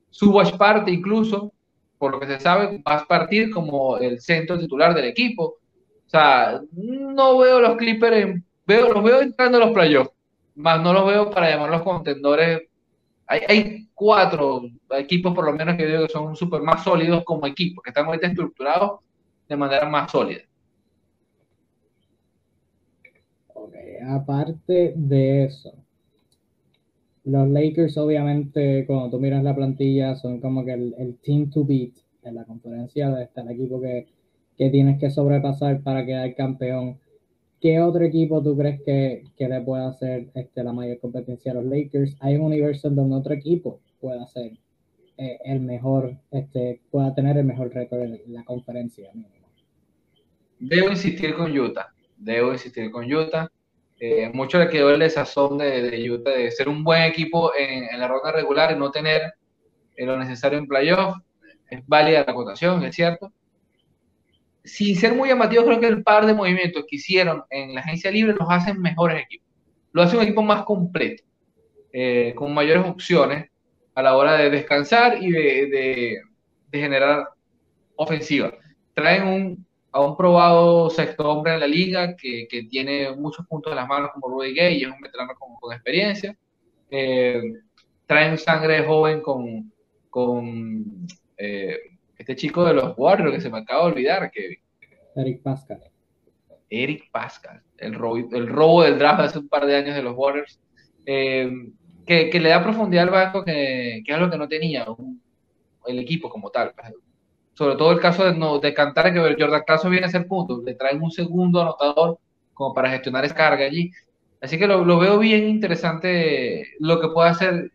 Subash parte incluso, por lo que se sabe, va a partir como el centro titular del equipo. O sea, no veo los Clippers, veo, los veo entrando a los playoffs, más no los veo para llamar los contendores. Hay, cuatro equipos por lo menos que digo que son súper más sólidos como equipo, que están ahorita estructurados de manera más sólida. Ok, aparte de eso, los Lakers obviamente cuando tú miras la plantilla son como que el, team to beat en la conferencia, está el equipo que, que tienes que sobrepasar para quedar campeón. ¿Qué otro equipo tú crees que, que le puede hacer este, la mayor competencia a los Lakers? Hay un universo en donde otro equipo pueda ser eh, el mejor, este, pueda tener el mejor récord en la conferencia. Debo insistir con Utah, debo insistir con Utah. Eh, mucho le quedó el desazón de, de, Utah de ser un buen equipo en, la ronda regular y no tener eh, lo necesario en playoff. Es válida la acotación, es cierto. Sin ser muy llamativos, creo que el par de movimientos que hicieron en la agencia libre los hacen mejores equipos. Lo hace un equipo más completo, eh, con mayores opciones a la hora de descansar y de, de generar ofensiva. Traen un a un probado sexto hombre en la liga que, que, tiene muchos puntos en las manos como Rudy Gay y es un veterano con, con experiencia. Eh, traen sangre joven con, con eh, este chico de los Warriors que se me acaba de olvidar, que Eric Pascal. Eric Pascal, el robo, el robo del draft hace un par de años de los Warriors, eh, que, que, le da profundidad al banco que, que es algo que no tenía el equipo como tal. Sobre todo el caso de, no, de cantar que Jordan Caso viene a ser punto, le traen un segundo anotador como para gestionar esa carga allí. Así que lo, lo, veo bien interesante lo que puede hacer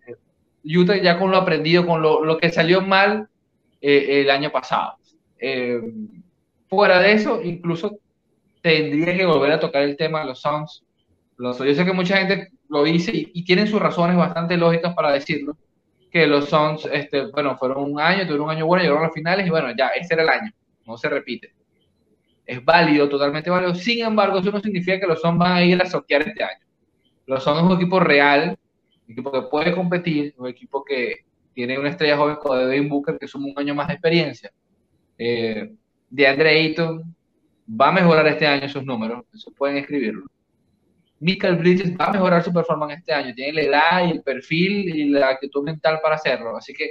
Utah ya con lo aprendido, con lo, lo que salió mal eh, el año pasado. Eh, fuera de eso, incluso tendría que volver a tocar el tema de los Suns. Los, yo sé que mucha gente lo dice y, y tienen sus razones bastante lógicas para decirlo, que los Suns, este, bueno, fueron un año, tuvieron un año bueno, llegaron a las finales y bueno, ya, ese era el año, no se repite. Es válido, totalmente válido. Sin embargo, eso no significa que los Suns van a ir a soquear este año. Los Suns es un equipo real, un equipo que puede competir, un equipo que tiene una estrella joven como Devin Booker, que suma un año más de experiencia. Eh, de Andre Ayton va a mejorar este año sus números, eso pueden escribirlo. Michael Bridges va a mejorar su performance este año. Tiene la edad y el perfil y la actitud mental para hacerlo. Así que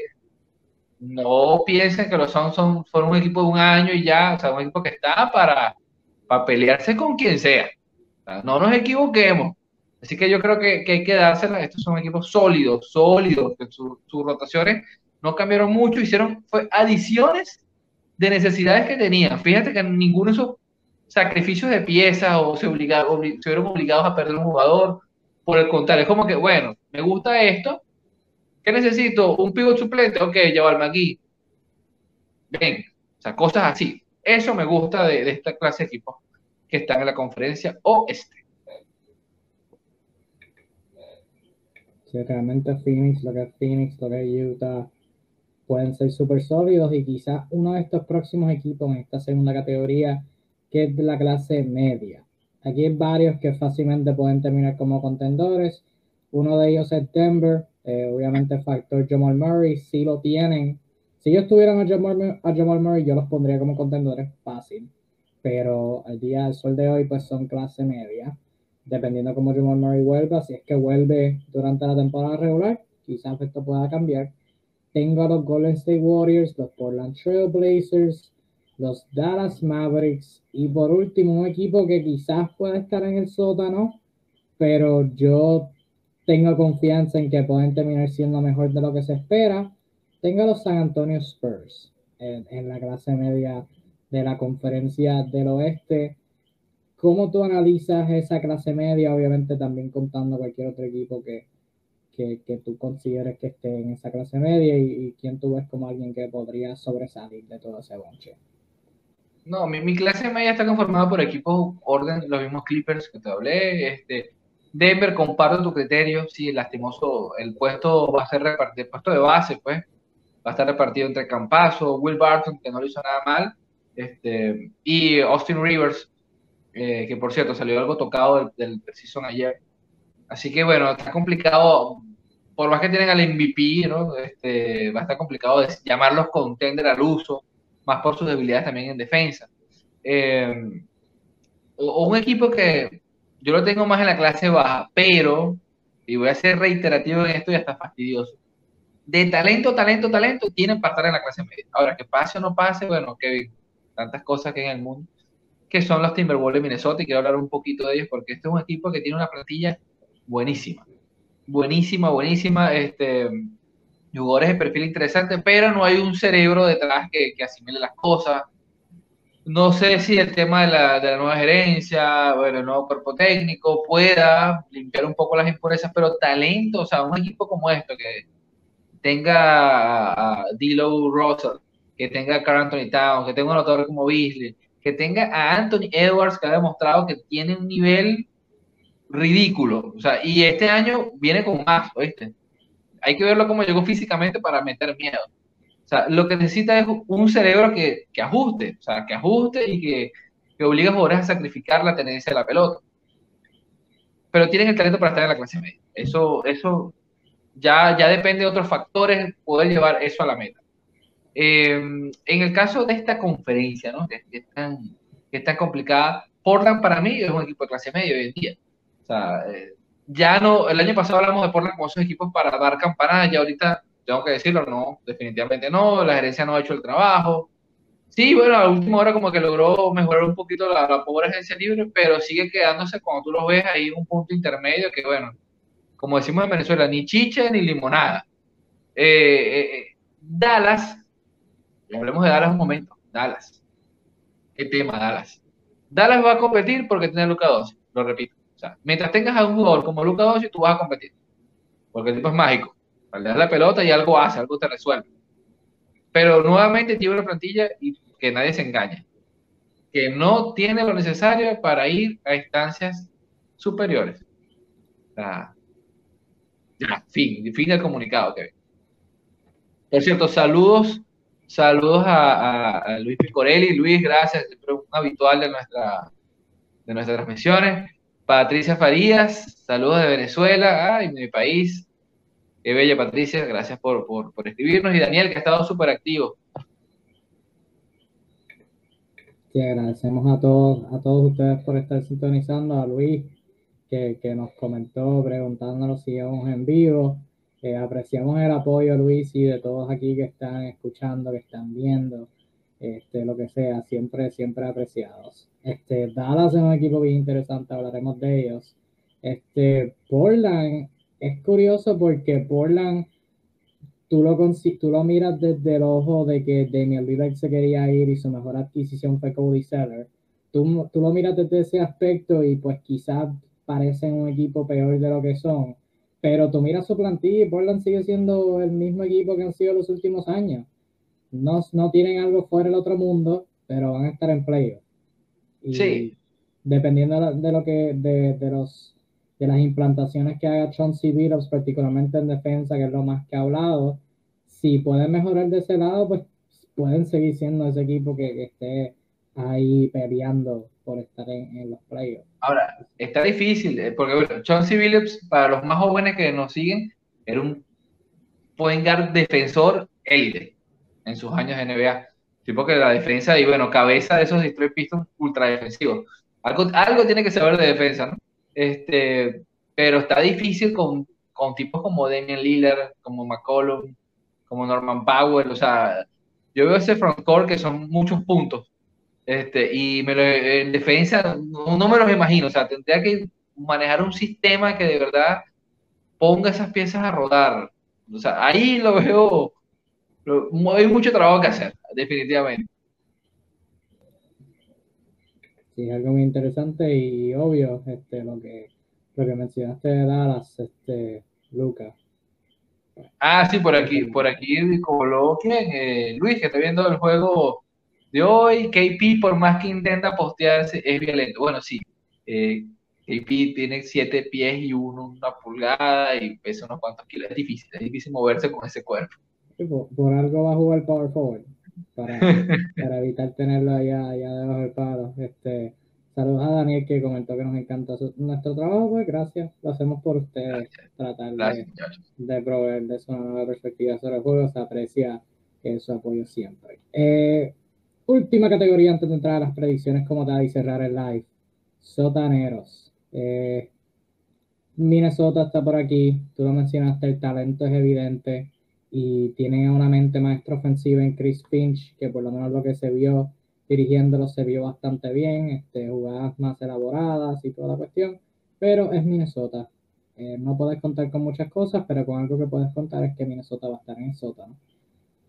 no piensen que los Suns son, un equipo de un año y ya, o sea, un equipo que está para, pelearse con quien sea. no nos equivoquemos. Así que yo creo que, que hay que dársela. Estos son equipos sólidos, sólidos, que sus rotaciones no cambiaron mucho, hicieron fue adiciones de necesidades que tenían. Fíjate que ninguno de esos sacrificios de piezas o se, obligaron, se vieron obligados a perder un jugador. Por el contrario, es como que, bueno, me gusta esto. ¿Qué necesito? ¿Un pivot suplente? Ok, llevarme aquí. Ven, o sea, cosas así. Eso me gusta de, de esta clase de equipos que están en la conferencia oeste. Sí, realmente Phoenix, lo que es Phoenix, lo que es Utah, pueden ser súper sólidos y quizás uno de estos próximos equipos en esta segunda categoría que es de la clase media. Aquí hay varios que fácilmente pueden terminar como contendores. Uno de ellos es Denver. Eh, obviamente, factor Jamal Murray, si lo tienen. Si ellos tuvieran a Jamal, a Jamal Murray, yo los pondría como contendores fácil. Pero al día del sol de hoy, pues son clase media. Dependiendo cómo Jamal Murray vuelva, si es que vuelve durante la temporada regular, quizás esto pueda cambiar. Tengo a los Golden State Warriors, los Portland Trail Blazers, los Dallas Mavericks y por último un equipo que quizás pueda estar en el sótano, pero yo tengo confianza en que pueden terminar siendo mejor de lo que se espera. Tengo los San Antonio Spurs en, la clase media de la conferencia del oeste. ¿Cómo tú analizas esa clase media? Obviamente también contando cualquier otro equipo que, que, que tú consideres que esté en esa clase media y, quién tú ves como alguien que podría sobresalir de todo ese bonche. No, mi, clase media está conformada por equipos orden, los mismos Clippers que te hablé. Este, Denver, comparto tu criterio. Sí, lastimoso. El puesto va a ser repartido, el puesto de base, pues, va a estar repartido entre Campazo, Will Barton, que no lo hizo nada mal, este, y Austin Rivers, eh, que por cierto salió algo tocado del, del ayer. Así que bueno, está complicado, por más que tienen al MVP, ¿no? Este, va a estar complicado llamarlos contender al uso, más por sus debilidades también en defensa. Eh, un equipo que yo lo tengo más en la clase baja, pero, y voy a ser reiterativo en esto y hasta fastidioso, de talento, talento, talento, tienen para estar en la clase media. Ahora, que pase o no pase, bueno, que tantas cosas que hay en el mundo que son los Timberwolves de Minnesota y quiero hablar un poquito de ellos porque este es un equipo que tiene una plantilla buenísima, buenísima, buenísima, este, jugadores de perfil interesante, pero no hay un cerebro detrás que, que asimile las cosas. No sé si el tema de la, de la nueva gerencia, bueno, el nuevo cuerpo técnico pueda limpiar un poco las impurezas, pero talento, o sea, un equipo como esto que tenga a, D'Lo Russell, que tenga a Carl Anthony Towns, que tenga un anotador como Beasley, que tenga a Anthony Edwards, que ha demostrado que tiene un nivel ridículo. O sea, y este año viene con más, ¿oíste? Hay que verlo como llegó físicamente para meter miedo. O sea, lo que necesita es un cerebro que, que ajuste, o sea, que ajuste y que, que obligue a jugadores a sacrificar la tendencia de la pelota. Pero tienen el talento para estar en la clase media. Eso, eso ya, ya depende de otros factores poder llevar eso a la meta. Eh, en el caso de esta conferencia, ¿no? que, es tan, que es tan complicada, Portland para mí es un equipo de clase media hoy en día. O sea, eh, ya no, el año pasado hablamos de Portland como esos equipos para dar campanadas, ya ahorita tengo que decirlo, no, definitivamente no, la gerencia no ha hecho el trabajo. Sí, bueno, a última hora como que logró mejorar un poquito la, pobre agencia libre, pero sigue quedándose cuando tú lo ves ahí un punto intermedio que, bueno, como decimos en Venezuela, ni chicha ni limonada. Eh, Dallas hablemos de Dallas un momento. Dallas. ¿Qué tema, Dallas? Dallas va a competir porque tiene Luca 12, lo repito. Sea, mientras tengas a un jugador como Luca 12, tú vas a competir. Porque el tipo es mágico. Al dar la pelota y algo hace, algo te resuelve. Pero nuevamente tiene una plantilla y que nadie se engañe. Que no tiene lo necesario para ir a instancias superiores. O sea, ya, fin, fin del comunicado. Por cierto, saludos Saludos a, Luis Picorelli. Luis, gracias, un habitual de, nuestra, de nuestras transmisiones. Patricia Farías, saludos de Venezuela, ay, mi país. Qué bella Patricia, gracias por, escribirnos. Y Daniel, que ha estado súper activo. Sí, agradecemos a todos, a todos ustedes por estar sintonizando, a Luis, que, que nos comentó preguntándonos si íbamos en vivo apreciamos el apoyo, Luis, y de todos aquí que están escuchando, que están viendo, este, lo que sea, siempre, siempre apreciados. Este, Dallas es un equipo bien interesante, hablaremos de ellos. Este, Portland es curioso porque Portland, tú lo, tú lo miras desde el ojo de que Daniel Lillard se quería ir y su mejor adquisición fue Cody Seller. Tú, tú lo miras desde ese aspecto y pues quizás parecen un equipo peor de lo que son pero tú miras su plantilla y Portland sigue siendo el mismo equipo que han sido los últimos años. No, no tienen algo fuera del otro mundo, pero van a estar en playoff. sí. Dependiendo de lo que, de, de, los de las implantaciones que haga Chauncey Billups, particularmente en defensa, que es lo más que ha hablado, si pueden mejorar de ese lado, pues pueden seguir siendo ese equipo que, que esté ahí peleando por estar en, los playoffs. Ahora, está difícil, eh, porque bueno, Chauncey Billups, para los más jóvenes que nos siguen, era un point guard defensor élite en sus años de NBA. Tipo que la defensa, y bueno, cabeza de esos Detroit Pistons ultra defensivos. Algo, algo tiene que saber de defensa, ¿no? Este, pero está difícil con, con tipos como Damian Lillard, como McCollum, como Norman Powell, o sea, yo veo ese frontcourt que son muchos puntos, este, y me lo, en defensa no, me los imagino, o sea, tendría que manejar un sistema que de verdad ponga esas piezas a rodar. O sea, ahí lo veo, hay mucho trabajo que hacer, definitivamente. sí, es algo muy interesante y obvio, este, lo que, lo que mencionaste de Dallas, este, Lucas. Ah, sí, por aquí, por aquí coloquen, eh, Luis, que está viendo el juego de hoy, KP, por más que intenta postearse, es violento. Bueno, sí, eh, KP tiene siete pies y uno, una pulgada y pesa unos cuantos kilos. Es difícil, es difícil moverse con ese cuerpo. Por, algo va a jugar Power Forward, para, para evitar tenerlo allá, allá debajo del palo. Este, Saludos a Daniel que comentó que nos encanta nuestro trabajo, pues gracias, lo hacemos por ustedes, tratar de, proveer de su nueva perspectiva sobre el juego, se aprecia su apoyo siempre. Eh, última categoría antes de entrar a las predicciones como tal y cerrar el live, sotaneros. Eh, Minnesota está por aquí, tú lo mencionaste, el talento es evidente y tiene una mente maestra ofensiva en Chris Finch, que por lo menos lo que se vio dirigiéndolo se vio bastante bien, este, jugadas más elaboradas y toda la cuestión, pero es Minnesota. Eh, no puedes contar con muchas cosas, pero con algo que puedes contar es que Minnesota va a estar en el sótano.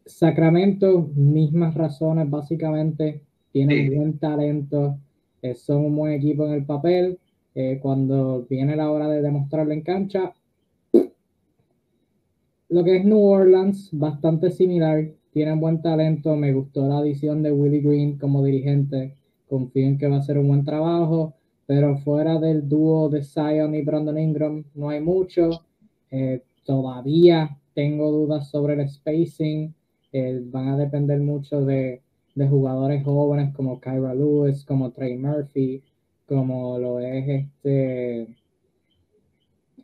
Sacramento, mismas razones, básicamente, tienen buen talento, eh, son un buen equipo en el papel. Eh, cuando viene la hora de demostrarlo en cancha, lo que es New Orleans, bastante similar tienen buen talento. Me gustó la adición de Willie Green como dirigente. Confío en que va a ser un buen trabajo. Pero fuera del dúo de Zion y Brandon Ingram no hay mucho. Eh, todavía tengo dudas sobre el spacing. Eh, van a depender mucho de, de, jugadores jóvenes como Kyra Lewis, como Trey Murphy, como lo es este.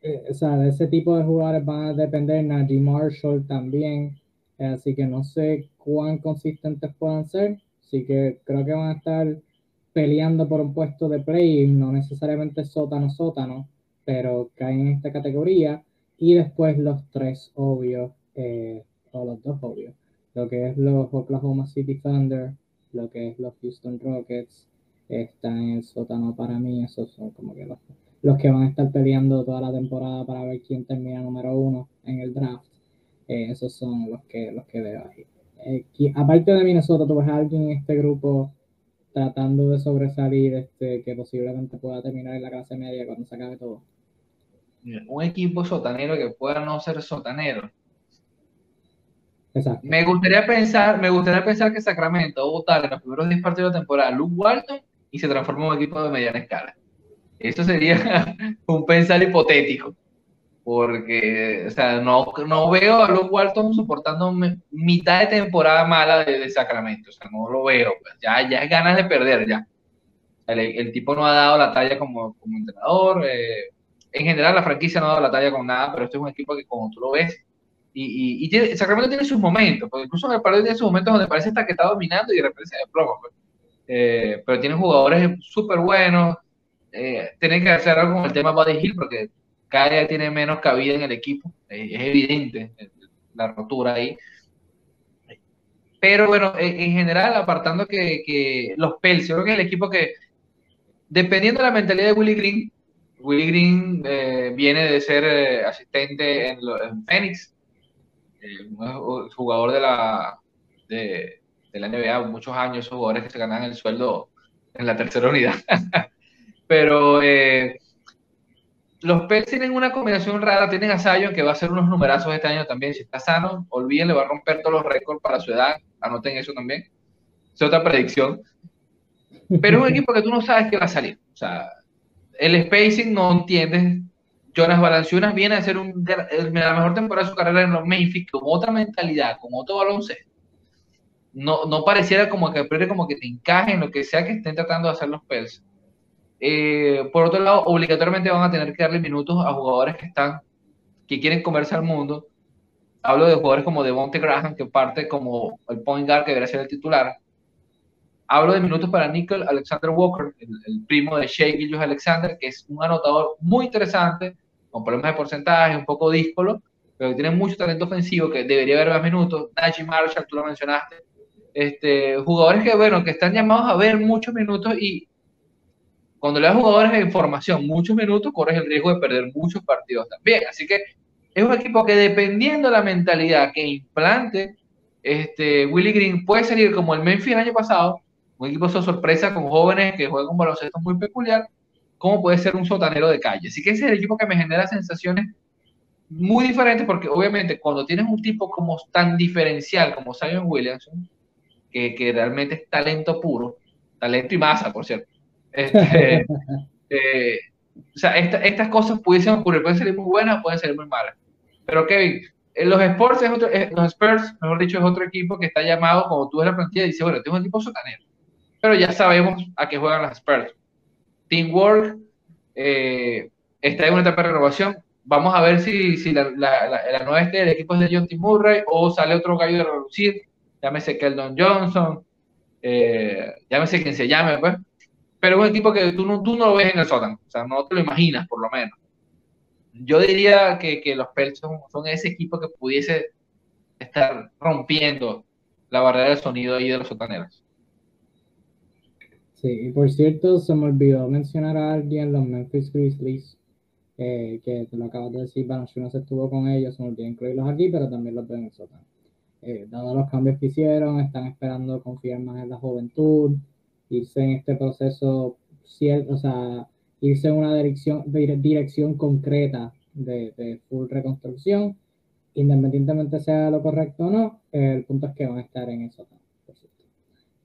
Eh, o sea, de ese tipo de jugadores van a depender. Najee Marshall también. Así que no sé cuán consistentes puedan ser. Así que creo que van a estar peleando por un puesto de play, no necesariamente sótano, sótano, pero caen en esta categoría. Y después los tres obvios, eh, o los dos obvios, lo que es los Oklahoma City Thunder, lo que es los Houston Rockets, están en el sótano para mí. Esos son como que los, los que van a estar peleando toda la temporada para ver quién termina número uno en el draft. Eh, esos son los que, los que veo ahí. Eh, aparte de Minnesota, ¿tú ves a alguien en este grupo tratando de sobresalir este, que posiblemente pueda terminar en la clase media cuando se acabe todo? Un equipo sotanero que pueda no ser sotanero. Exacto. Me gustaría pensar, me gustaría pensar que Sacramento va a votar en los primeros 10 partidos de temporada Luke Walton y se transforma en un equipo de mediana escala. Eso sería un pensar hipotético porque, o sea, no, no veo a Luke Walton soportando mitad de temporada mala de, Sacramento, o sea, no lo veo, pues, ya, ya es ganas de perder, ya. El, tipo no ha dado la talla como, como entrenador, eh, en general la franquicia no ha dado la talla con nada, pero este es un equipo que como tú lo ves, y, y, Sacramento tiene sus momentos, porque incluso en el partido tiene sus momentos donde parece que está dominando y de repente se desploma, pues. eh, pero tiene jugadores súper buenos, eh, tienen que hacer algo con el tema Buddy Hill, porque cada tiene menos cabida en el equipo, es evidente la rotura ahí. Pero bueno, en general, apartando que, los Pels, yo creo que es el equipo que, dependiendo de la mentalidad de Willy Green, Willy Green eh, viene de ser eh, asistente en, Phoenix, eh, jugador de la, de, la NBA, muchos años, jugadores que se ganan el sueldo en la tercera unidad. Pero los Pels tienen una combinación rara, tienen a Zion que va a hacer unos numerazos este año también, si está sano, olviden, le va a romper todos los récords para su edad, anoten eso también, es otra predicción, pero es un equipo que tú no sabes que va a salir, o sea, el spacing no entiendes, Jonas Valanciunas viene a ser un, la mejor temporada de su carrera en los Memphis, con otra mentalidad, con otro baloncesto, no, no pareciera como que, como que te encaje en lo que sea que estén tratando de hacer los Pels eh, por otro lado, obligatoriamente van a tener que darle minutos a jugadores que están, que quieren comerse al mundo. Hablo de jugadores como Devonte Graham, que parte como el point guard que debería ser el titular. Hablo de minutos para Nickel Alexander Walker, el, primo de Shea Gillius Alexander, que es un anotador muy interesante, con problemas de porcentaje, un poco díscolo, pero que tiene mucho talento ofensivo, que debería haber más minutos. Najee Marshall, tú lo mencionaste. Este, jugadores que, bueno, que están llamados a ver muchos minutos y cuando le das jugadores de formación muchos minutos, corres el riesgo de perder muchos partidos también. Así que es un equipo que dependiendo de la mentalidad que implante, este, Willy Green puede salir como el Memphis el año pasado, un equipo de sorpresa con jóvenes que juegan un baloncesto muy peculiar, como puede ser un sotanero de calle. Así que ese es el equipo que me genera sensaciones muy diferentes, porque obviamente cuando tienes un tipo como tan diferencial como Zion Williamson, que, que realmente es talento puro, talento y masa, por cierto. Este, eh, o sea, estas cosas pudiesen ocurrir, pueden ser muy buenas, pueden ser muy malas. Pero Kevin, eh, los Sports es otro, eh, los Spurs, mejor dicho, es otro equipo que está llamado, como tú ves la plantilla, y dice, bueno, tengo un equipo sotanero. Pero ya sabemos a qué juegan los Spurs. Teamwork, eh, está en una etapa de renovación. Vamos a ver si, si la, la, la, nueva este del equipo es de John T. Murray o sale otro gallo de reducir. Llámese Keldon Johnson, eh, llámese quien se llame, pues. Pero es un equipo que tú no, tú no lo ves en el sótano, o sea, no te lo imaginas, por lo menos. Yo diría que, que los Pels son, ese equipo que pudiese estar rompiendo la barrera del sonido ahí de los sotaneros. Sí, y por cierto, se me olvidó mencionar a alguien, los Memphis Grizzlies, eh, que te lo acabas de decir, se estuvo con ellos, se me olvidó incluirlos aquí, pero también los veo en el sótano. Eh, dado los cambios que hicieron, están esperando confiar más en la juventud, irse en este proceso, o sea, irse en una dirección, dirección concreta de, full reconstrucción, independientemente sea lo correcto o no, el punto es que van a estar en eso.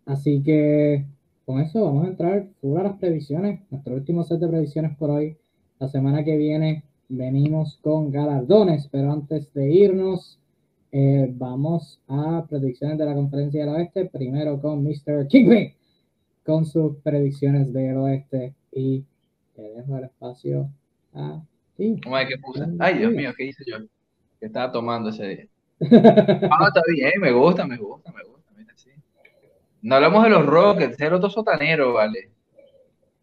Así que con eso vamos a entrar full a las previsiones, nuestro último set de previsiones por hoy. La semana que viene venimos con galardones, pero antes de irnos, eh, vamos a predicciones de la conferencia del oeste, primero con Mr. Kingpin, con sus predicciones del oeste y te dejo el espacio a ti. Ay, Dios mío, ¿qué hice yo? Que estaba tomando ese día. Ah, está bien, me gusta, me gusta, me gusta. Mira, sí. No hablamos de los Rockets, ser otro sotanero, ¿vale?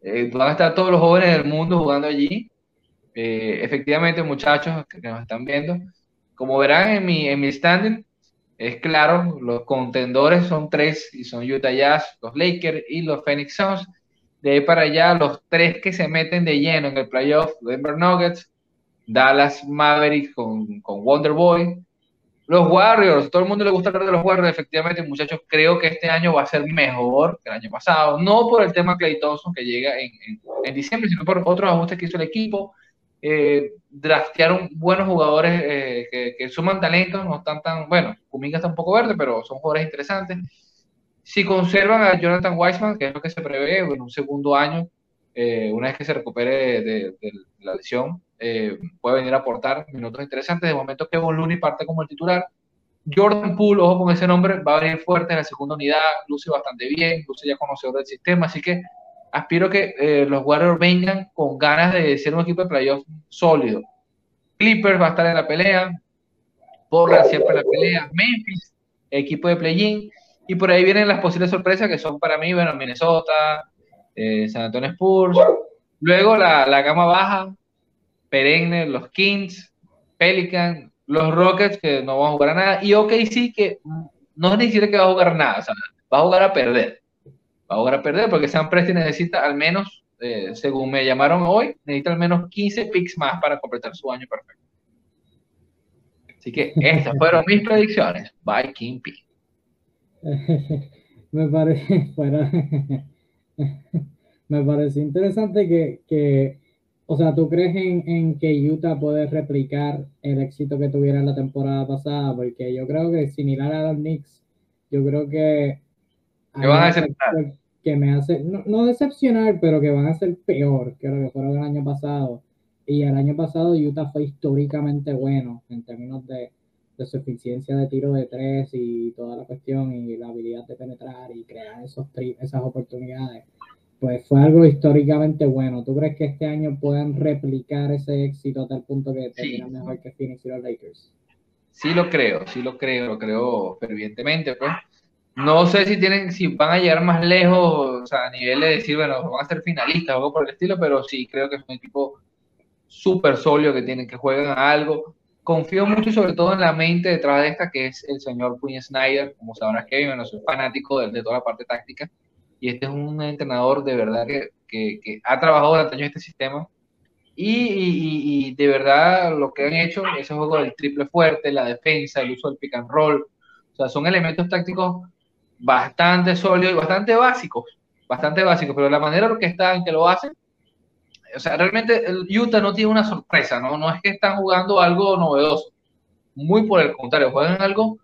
Eh, van a estar todos los jóvenes del mundo jugando allí. Eh, efectivamente, muchachos que, nos están viendo, como verán en mi, en mi standing, es claro, los contendores son tres y son Utah Jazz, los Lakers y los Phoenix Suns. De ahí para allá, los tres que se meten de lleno en el playoff, Denver Nuggets, Dallas Mavericks con, con Wonder Boy, los Warriors, todo el mundo le gusta hablar de los Warriors, efectivamente, muchachos, creo que este año va a ser mejor que el año pasado, no por el tema Clay Thompson que llega en, en, diciembre, sino por otros ajustes que hizo el equipo. Eh, buenos jugadores eh, que, suman talento, no están tan, bueno, Kuminga está un poco verde, pero son jugadores interesantes. Si conservan a Jonathan Weisman, que es lo que se prevé en un segundo año, eh, una vez que se recupere de, de la lesión, eh, puede venir a aportar minutos interesantes. De momento, Kevin Looney parte como el titular. Jordan Poole, ojo con ese nombre, va a venir fuerte en la segunda unidad, luce bastante bien, luce ya conocedor del sistema, así que aspiro que eh, los Warriors vengan con ganas de ser un equipo de playoff sólido. Clippers va a estar en la pelea, Portland siempre en la pelea, Memphis, equipo de play-in, y por ahí vienen las posibles sorpresas que son para mí, bueno, Minnesota, eh, San Antonio Spurs, luego la, la gama baja, perenne, los Kings, Pelican, los Rockets, que no van a jugar a nada, y OKC, que no es ni siquiera que va a jugar nada, o sea, va a jugar a perder. Va a jugar a perder porque San Presti necesita al menos, eh, según me llamaron hoy, necesita al menos 15 picks más para completar su año perfecto. Así que estas fueron mis predicciones. Bye, P. me parece, me parece interesante que, que o sea, ¿tú crees en, que Utah puede replicar el éxito que tuviera la temporada pasada? Porque yo creo que similar a los Knicks, yo creo que... Que van a decepcionar. Que me hace, no, decepcionar, pero que van a ser peor que lo que fueron el año pasado. Y el año pasado Utah fue históricamente bueno en términos de, de su eficiencia de tiro de tres y toda la cuestión y la habilidad de penetrar y crear esos esas oportunidades pues fue algo históricamente bueno. ¿Tú crees que este año puedan replicar ese éxito a tal punto que terminan mejor que Phoenix y los Lakers? Sí lo creo, sí lo creo, lo creo fervientemente, pues. No sé si tienen, si van a llegar más lejos, a nivel de decir, bueno, van a ser finalistas o algo por el estilo, pero sí creo que es un equipo súper sólido que tienen, que juegan a algo. Confío mucho sobre todo en la mente detrás de esta, que es el señor Quinn Snyder, como sabrás que bueno, soy fanático de, de toda la parte táctica. Y este es un entrenador de verdad que, que, ha trabajado durante años este sistema. Y, y, de verdad lo que han hecho, ese juego del triple fuerte, la defensa, el uso del pick and roll, o sea, son elementos tácticos bastante sólidos y bastante básicos, bastante básicos, pero la manera que están, que lo hacen, o sea, realmente Utah no tiene una sorpresa, ¿no? No es que están jugando algo novedoso, muy por el contrario, juegan algo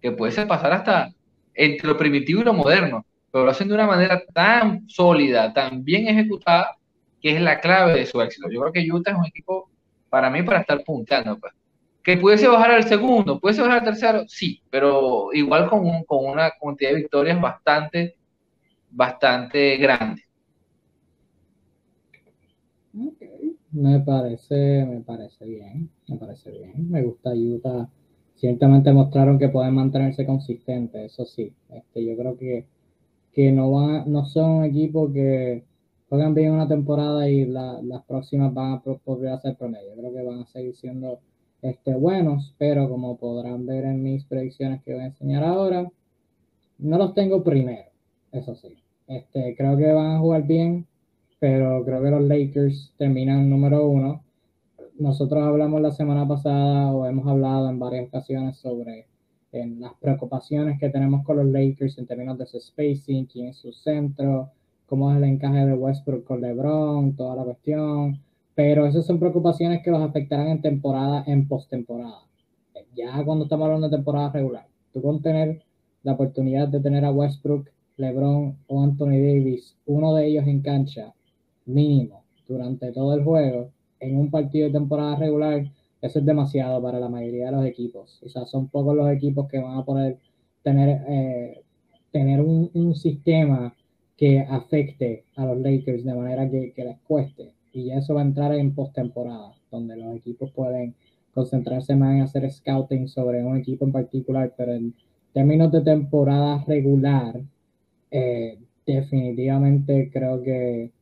que puede pasar hasta entre lo primitivo y lo moderno, pero lo hacen de una manera tan sólida, tan bien ejecutada, que es la clave de su éxito. Yo creo que Utah es un equipo para mí para estar punteando. Pues. Que pudiese bajar al segundo, pudiese bajar al tercero, sí, pero igual con, con una cantidad de victorias bastante, bastante grande. Me parece, me parece bien, me parece bien. Me gusta Utah. Ciertamente mostraron que pueden mantenerse consistentes, eso sí. Este, yo creo que, que no van, no son un equipo que juegan bien una temporada y las próximas van a poder hacer promedio. Creo que van a seguir siendo este, buenos, pero como podrán ver en mis predicciones que voy a enseñar ahora, no los tengo primero, eso sí. Este, creo que van a jugar bien, pero creo que los Lakers terminan número uno. Nosotros hablamos la semana pasada o hemos hablado en varias ocasiones sobre las preocupaciones que tenemos con los Lakers en términos de su spacing, quién es su centro, cómo es el encaje de Westbrook con LeBron, toda la cuestión. Pero esas son preocupaciones que los afectarán en temporada, en postemporada. Ya cuando estamos hablando de temporada regular, tú con tener la oportunidad de tener a Westbrook, LeBron o Anthony Davis, uno de ellos en cancha, mínimo, durante todo el juego, en un partido de temporada regular, eso es demasiado para la mayoría de los equipos. O sea, son pocos los equipos que van a poder tener, eh, tener un, un sistema que afecte a los Lakers de manera que, les cueste. Y eso va a entrar en postemporada, donde los equipos pueden concentrarse más en hacer scouting sobre un equipo en particular, pero en términos de temporada regular, eh, definitivamente creo que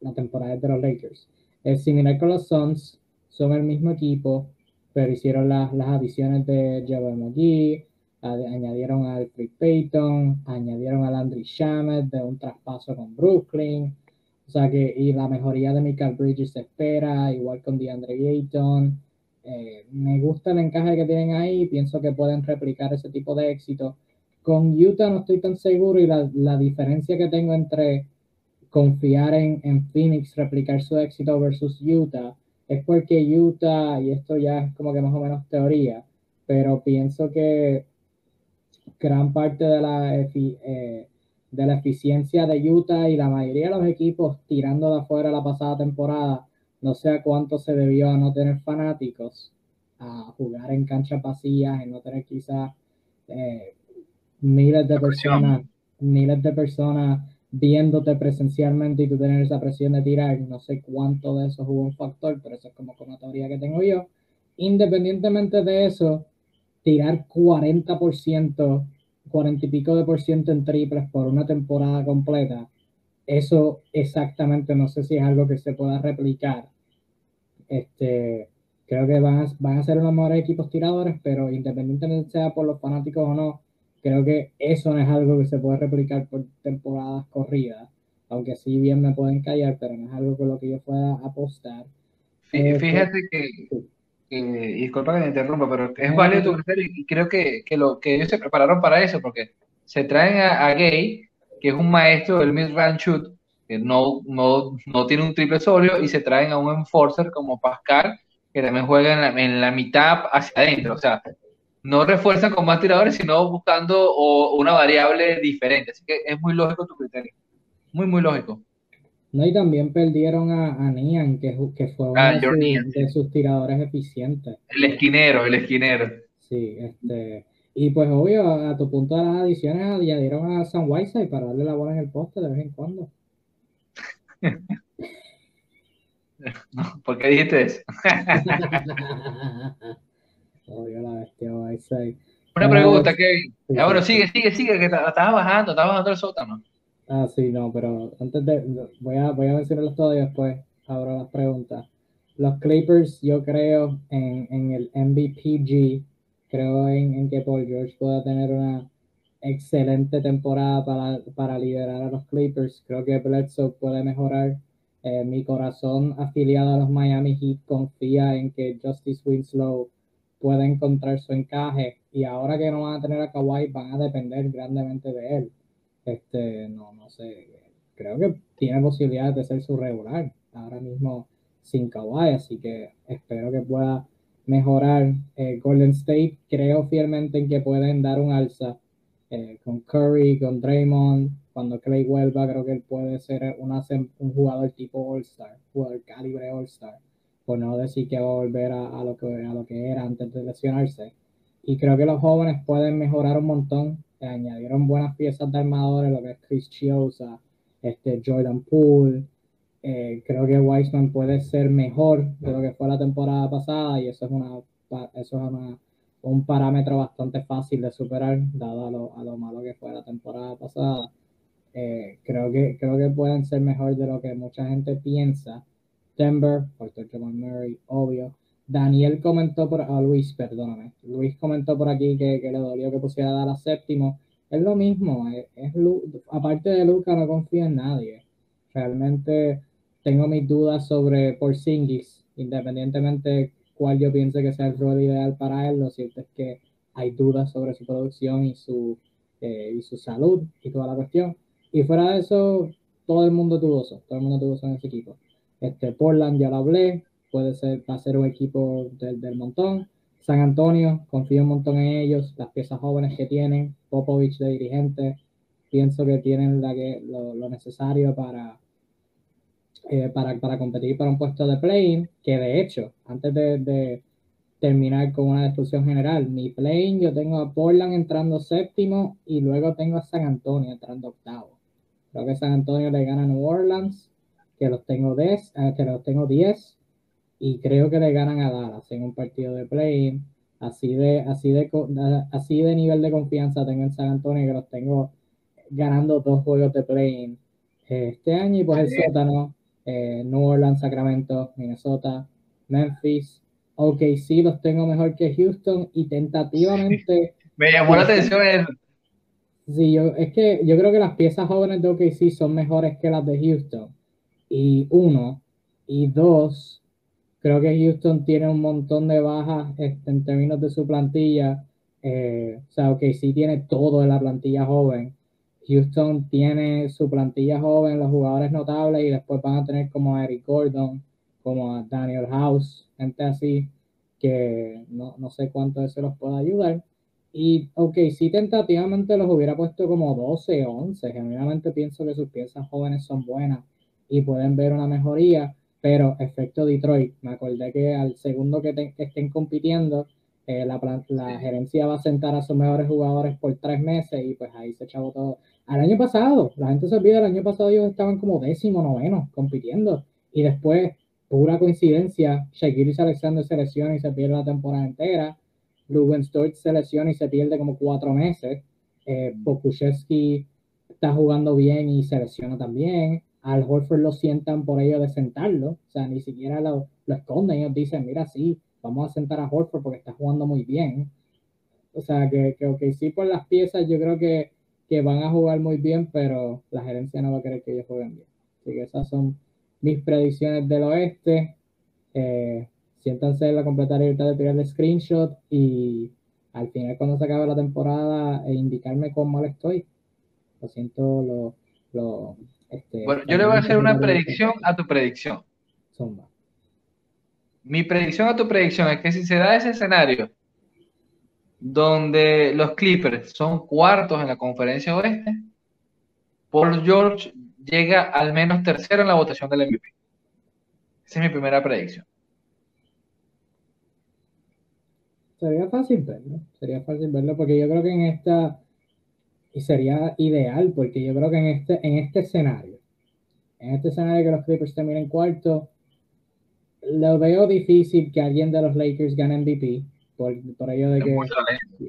la temporada es de los Lakers. Es similar con los Suns, son el mismo equipo, pero hicieron las, las adiciones de Javel McGee, añadieron a Alfred Payton, añadieron a Landry Shamet de un traspaso con Brooklyn. O sea que, y la mejoría de Michael Bridges se espera, igual con DeAndre Ayton. Eh, me gusta el encaje que tienen ahí, pienso que pueden replicar ese tipo de éxito. Con Utah no estoy tan seguro y la, la diferencia que tengo entre confiar en, en Phoenix, replicar su éxito versus Utah, es porque Utah, y esto ya es como que más o menos teoría, pero pienso que gran parte de la, eh, de la eficiencia de Utah y la mayoría de los equipos tirando de afuera la pasada temporada, no sé a cuánto se debió a no tener fanáticos, a jugar en canchas vacías, en no tener quizás eh, miles de personas, miles de personas viéndote presencialmente y tú tener esa presión de tirar, no sé cuánto de eso jugó un factor, pero eso es como una teoría que tengo yo. Independientemente de eso, tirar 40%, 40 y pico de por ciento en triples por una temporada completa, eso exactamente no sé si es algo que se pueda replicar. Este, creo que van a, van a ser unos mejores equipos tiradores, pero independientemente sea por los fanáticos o no, creo que eso no es algo que se puede replicar por temporadas corridas. Aunque sí bien me pueden callar, pero no es algo con lo que yo pueda apostar. Fíjate que, y disculpa que te interrumpa, pero es válido tu criterio y creo que, que, lo, que ellos se prepararon para eso, porque se traen a, Gay, que es un maestro del mid range shoot, que no, no, no, tiene un triple sólido, y se traen a un enforcer como Pascal, que también juega en la, en la mitad hacia adentro. O sea, no refuerzan con más tiradores, sino buscando una variable diferente. Así que es muy lógico tu criterio. Muy, muy lógico. No, y también perdieron a, a Nian, que, que fue ah, uno de, sus tiradores eficientes. El esquinero, el esquinero. Sí, este. Y pues obvio, a, tu punto de las adiciones, añadieron a Sam Whiteside para darle la bola en el poste de vez en cuando. ¿Por qué dijiste eso? obvio, la bestia Whiteside. Una pregunta, Kevin. bueno, sigue, sigue, sigue, que estabas bajando, estabas bajando el sótano. Ah, sí, no, pero antes de. Voy a, voy a mencionarlos todos y después abro las preguntas. Los Clippers, yo creo en, en el MVPG, creo en, en, que Paul George pueda tener una excelente temporada para, para liderar a los Clippers. Creo que Bledsoe puede mejorar. Eh, mi corazón afiliado a los Miami Heat confía en que Justice Winslow puede encontrar su encaje y ahora que no van a tener a Kawhi van a depender grandemente de él. Este, no, no sé, creo que tiene posibilidades de ser su regular ahora mismo sin Kawhi, así que espero que pueda mejorar eh, Golden State. Creo fielmente en que pueden dar un alza eh, con Curry, con Draymond. Cuando Clay vuelva, creo que él puede ser un jugador tipo All-Star, jugador calibre All-Star, por no decir que va a volver a, lo que, a lo que era antes de lesionarse. Y creo que los jóvenes pueden mejorar un montón. Añadieron buenas piezas de armadores, lo que es Chris Chiosa, este Jordan Poole, eh, creo que Wiseman puede ser mejor de lo que fue la temporada pasada y eso es, una, eso es un parámetro bastante fácil de superar, dado a lo, a lo malo que fue la temporada pasada. Eh, creo, que, creo que pueden ser mejor de lo que mucha gente piensa. Denver, por Jamal Murray, obvio. Daniel comentó por, ah, Luis, perdóname. Luis comentó por aquí que, que le dolió que pusiera a dar a séptimo. Es lo mismo, es, es, aparte de Luca no confía en nadie. Realmente tengo mis dudas sobre Porzingis, independientemente cuál yo piense que sea el rol ideal para él, lo cierto es que hay dudas sobre su producción y su, eh, y su salud y toda la cuestión. Y fuera de eso, todo el mundo dudoso, todo el mundo dudoso en ese equipo. Este, Portland ya lo hablé, puede ser, va a ser un equipo del, del montón. San Antonio, confío un montón en ellos, las piezas jóvenes que tienen, Popovich de dirigente, pienso que tienen la que, lo, lo necesario para, eh, para, para, competir para un puesto de play que de hecho, antes de, terminar con una destrucción general, mi play yo tengo a Portland entrando séptimo y luego tengo a San Antonio entrando octavo. Creo que San Antonio le gana a New Orleans, que los tengo 10, eh, que los tengo 10 y creo que le ganan a Dallas en un partido de play Así de, así de, así de nivel de confianza tengo en San Antonio que los tengo ganando dos juegos de play este año y pues el sótano eh, New Orleans, Sacramento, Minnesota, Memphis. Ok, sí, los tengo mejor que Houston y tentativamente. Me llamó la atención eso. Sí, yo, es que yo creo que las piezas jóvenes de OKC son mejores que las de Houston. Y uno. Y dos, creo que Houston tiene un montón de bajas este, en términos de su plantilla. Eh, o sea, OKC tiene todo en la plantilla joven. Houston tiene su plantilla joven, los jugadores notables, y después van a tener como a Eric Gordon, como a Daniel House, gente así, que no, no sé cuánto eso los puede ayudar. Y, ok, sí, tentativamente los hubiera puesto como 12, 11. Genuinamente pienso que sus piezas jóvenes son buenas y pueden ver una mejoría, pero efecto Detroit. Me acordé que al segundo que, que estén compitiendo, eh, la, la, gerencia va a sentar a sus mejores jugadores por tres meses y pues ahí se echaba todo. Al año pasado, la gente se olvida, el año pasado ellos estaban como décimo, noveno, compitiendo. Y después, pura coincidencia, Shaquille Alexander se lesiona y se pierde la temporada entera. Ruben Storch se lesiona y se pierde como cuatro meses. Eh, está jugando bien y se lesiona también. Al Horford lo sientan por ello de sentarlo. O sea, ni siquiera lo, lo esconden. Ellos dicen, mira, sí, vamos a sentar a Horford porque está jugando muy bien. O sea, que, que sí, por las piezas yo creo que, que, van a jugar muy bien, pero la gerencia no va a querer que ellos jueguen bien. Así que esas son mis predicciones del oeste. Eh, siéntanse en la completa libertad de tirar el screenshot y al final cuando se acabe la temporada e indicarme cómo mal estoy. Lo siento, lo... lo este, bueno, yo le voy a hacer una predicción a tu predicción. Zumba mi predicción a tu predicción es que si se da ese escenario donde los Clippers son cuartos en la conferencia oeste, Paul George llega al menos tercero en la votación del MVP. Esa es mi primera predicción. Sería fácil verlo, sería fácil verlo porque yo creo que en esta, y sería ideal porque yo creo que en este, en este escenario, en este escenario que los Clippers terminen cuarto, lo veo difícil que alguien de los Lakers gane MVP. Por, por ello de que.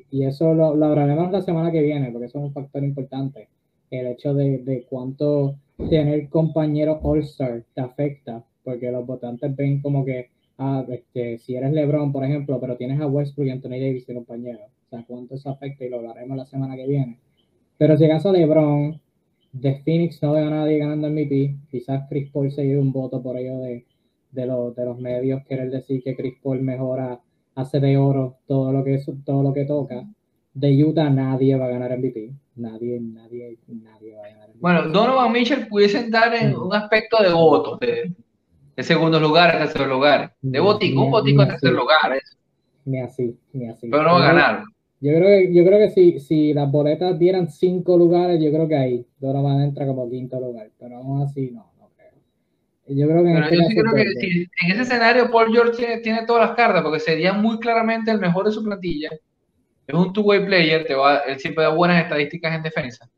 Y eso lo, lo, hablaremos la semana que viene, porque eso es un factor importante. El hecho de, de cuánto tener compañeros All-Star te afecta, porque los votantes ven como que, ah, este, si eres LeBron, por ejemplo, pero tienes a Westbrook y Anthony Davis de compañero, o sea, cuánto eso afecta y lo hablaremos la semana que viene. Pero si acaso LeBron, de Phoenix no veo a nadie ganando MVP, quizás Chris Paul se lleve un voto por ello de, de, los, de los medios querer decir que Chris Paul mejora a hace de oro todo lo que, todo lo que toca. De Utah nadie va a ganar MVP. Nadie, nadie, nadie va a ganar MVP. Bueno, Donovan Mitchell pudiese entrar en un aspecto de votos, de, de segundo lugar, tercer lugar. De botico, un botico en tercer lugar. Ni así, ni así. Pero no va a ganar. Yo creo que, yo creo que si, si las boletas dieran cinco lugares, yo creo que ahí Donovan entra como quinto lugar. Pero aún así, no, no creo. Yo creo que en, este sí creo que si, en ese escenario Paul George tiene, todas las cartas, porque sería muy claramente el mejor de su plantilla. Es un two-way player, te va, él siempre da buenas estadísticas en defensa.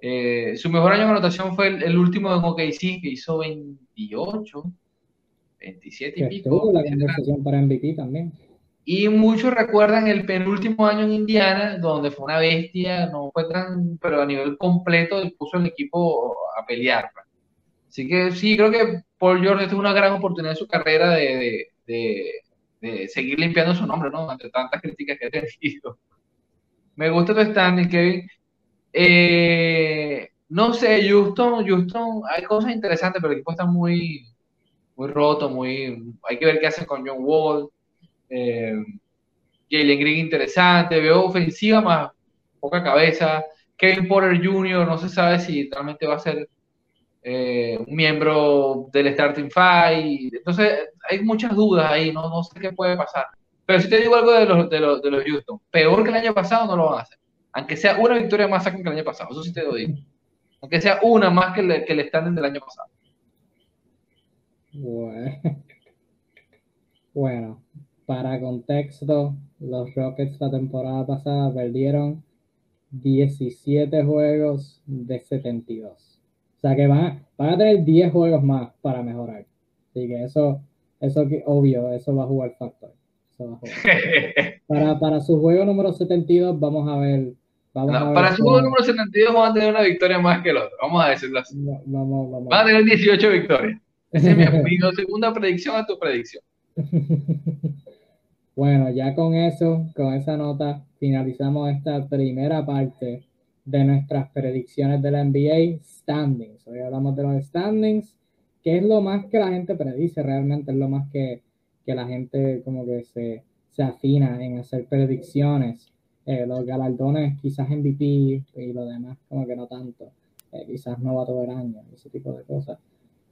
Eh, su mejor año en anotación fue el, último de OKC, que hizo 28, 27 y pico. la conversación para MVP también. Y muchos recuerdan el penúltimo año en Indiana, donde fue una bestia, no fue tan, pero a nivel completo puso el equipo a pelear. Pues. Así que sí, creo que Paul George es una gran oportunidad en su carrera de, seguir limpiando su nombre, ¿no? Ante tantas críticas que ha tenido. Me gusta tu standing, Kevin. Eh, no sé, Houston, Houston, hay cosas interesantes, pero el equipo está muy, muy roto, muy, hay que ver qué hace con John Wall. Eh, Jalen Green interesante, veo ofensiva más poca cabeza. Kevin Porter Jr. no se sabe si realmente va a ser eh, un miembro del Starting Five. Entonces hay muchas dudas ahí, no, no sé qué puede pasar. Pero si te digo algo de los, de los, de los Houston, peor que el año pasado no lo van a hacer. Aunque sea una victoria más que el año pasado, eso sí te lo digo. Aunque sea una más que el, que el del año pasado. Bueno, para contexto, los Rockets la temporada pasada perdieron 17 juegos de 72. O sea que van, a tener 10 juegos más para mejorar. Así que eso, eso que obvio, eso va a jugar factor. para, para su juego número 72 vamos a ver. Vamos a ver para su juego número 72 van a tener una victoria más que el otro. Vamos a decirlo así. vamos, vamos. Van a tener 18 victorias. Esa es mi, mi segunda predicción a tu predicción. Bueno, ya con eso, con esa nota, finalizamos esta primera parte de nuestras predicciones de la NBA standings. Hoy hablamos de los standings, que es lo más que la gente predice, realmente es lo más que, la gente como que se, se afina en hacer predicciones. Eh, los galardones, quizás MVP y lo demás, como que no tanto. Eh, quizás novato del año, ese tipo de cosas.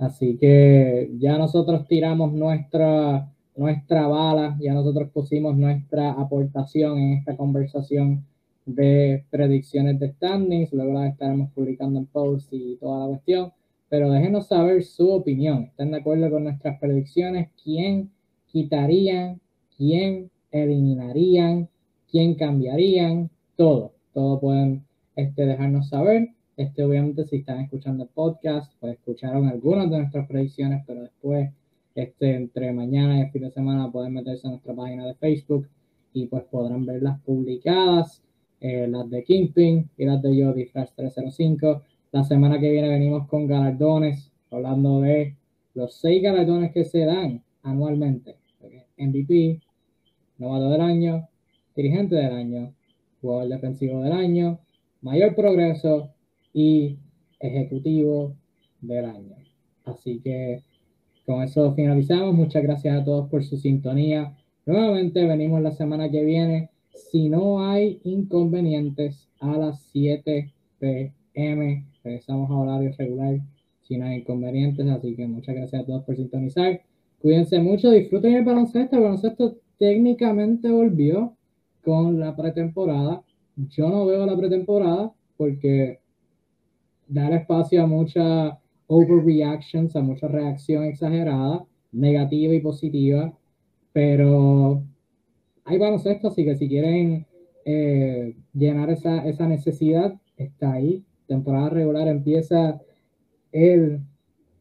Así que ya nosotros tiramos nuestra nuestra bala, ya nosotros pusimos nuestra aportación en esta conversación de predicciones de standings, luego las estaremos publicando en post y toda la cuestión, pero déjenos saber su opinión, ¿están de acuerdo con nuestras predicciones? ¿Quién quitarían? ¿Quién eliminarían? ¿Quién cambiarían? Todo, todo pueden este, dejarnos saber. Este, obviamente, si están escuchando el podcast, pues escucharon algunas de nuestras predicciones, pero después este, entre mañana y el fin de semana pueden meterse a nuestra página de Facebook y pues podrán verlas publicadas, eh, las de Kingpin y las de Jody Flash 305. La semana que viene venimos con galardones, hablando de los seis galardones que se dan anualmente. MVP, novato del año, dirigente del año, jugador defensivo del año, mayor progreso y ejecutivo del año. Así que con eso finalizamos. Muchas gracias a todos por su sintonía. Nuevamente venimos la semana que viene. Si no hay inconvenientes, a las 7 pm regresamos a horario regular. Si no hay inconvenientes, así que muchas gracias a todos por sintonizar. Cuídense mucho, disfruten el baloncesto. El baloncesto técnicamente volvió con la pretemporada. Yo no veo la pretemporada porque dar espacio a mucha overreactions, a mucha reacción exagerada, negativa y positiva, pero hay baloncesto, así que si quieren eh, llenar esa, esa necesidad, está ahí. Temporada regular empieza el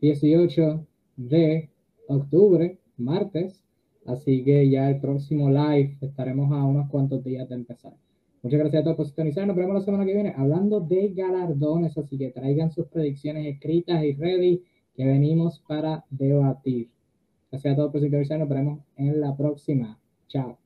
18 de octubre, martes, así que ya el próximo live estaremos a unos cuantos días de empezar. Muchas gracias a todos por sintonizar. Nos vemos la semana que viene hablando de galardones. Así que traigan sus predicciones escritas y ready que venimos para debatir. Gracias a todos por sintonizar. Nos vemos en la próxima. Chao.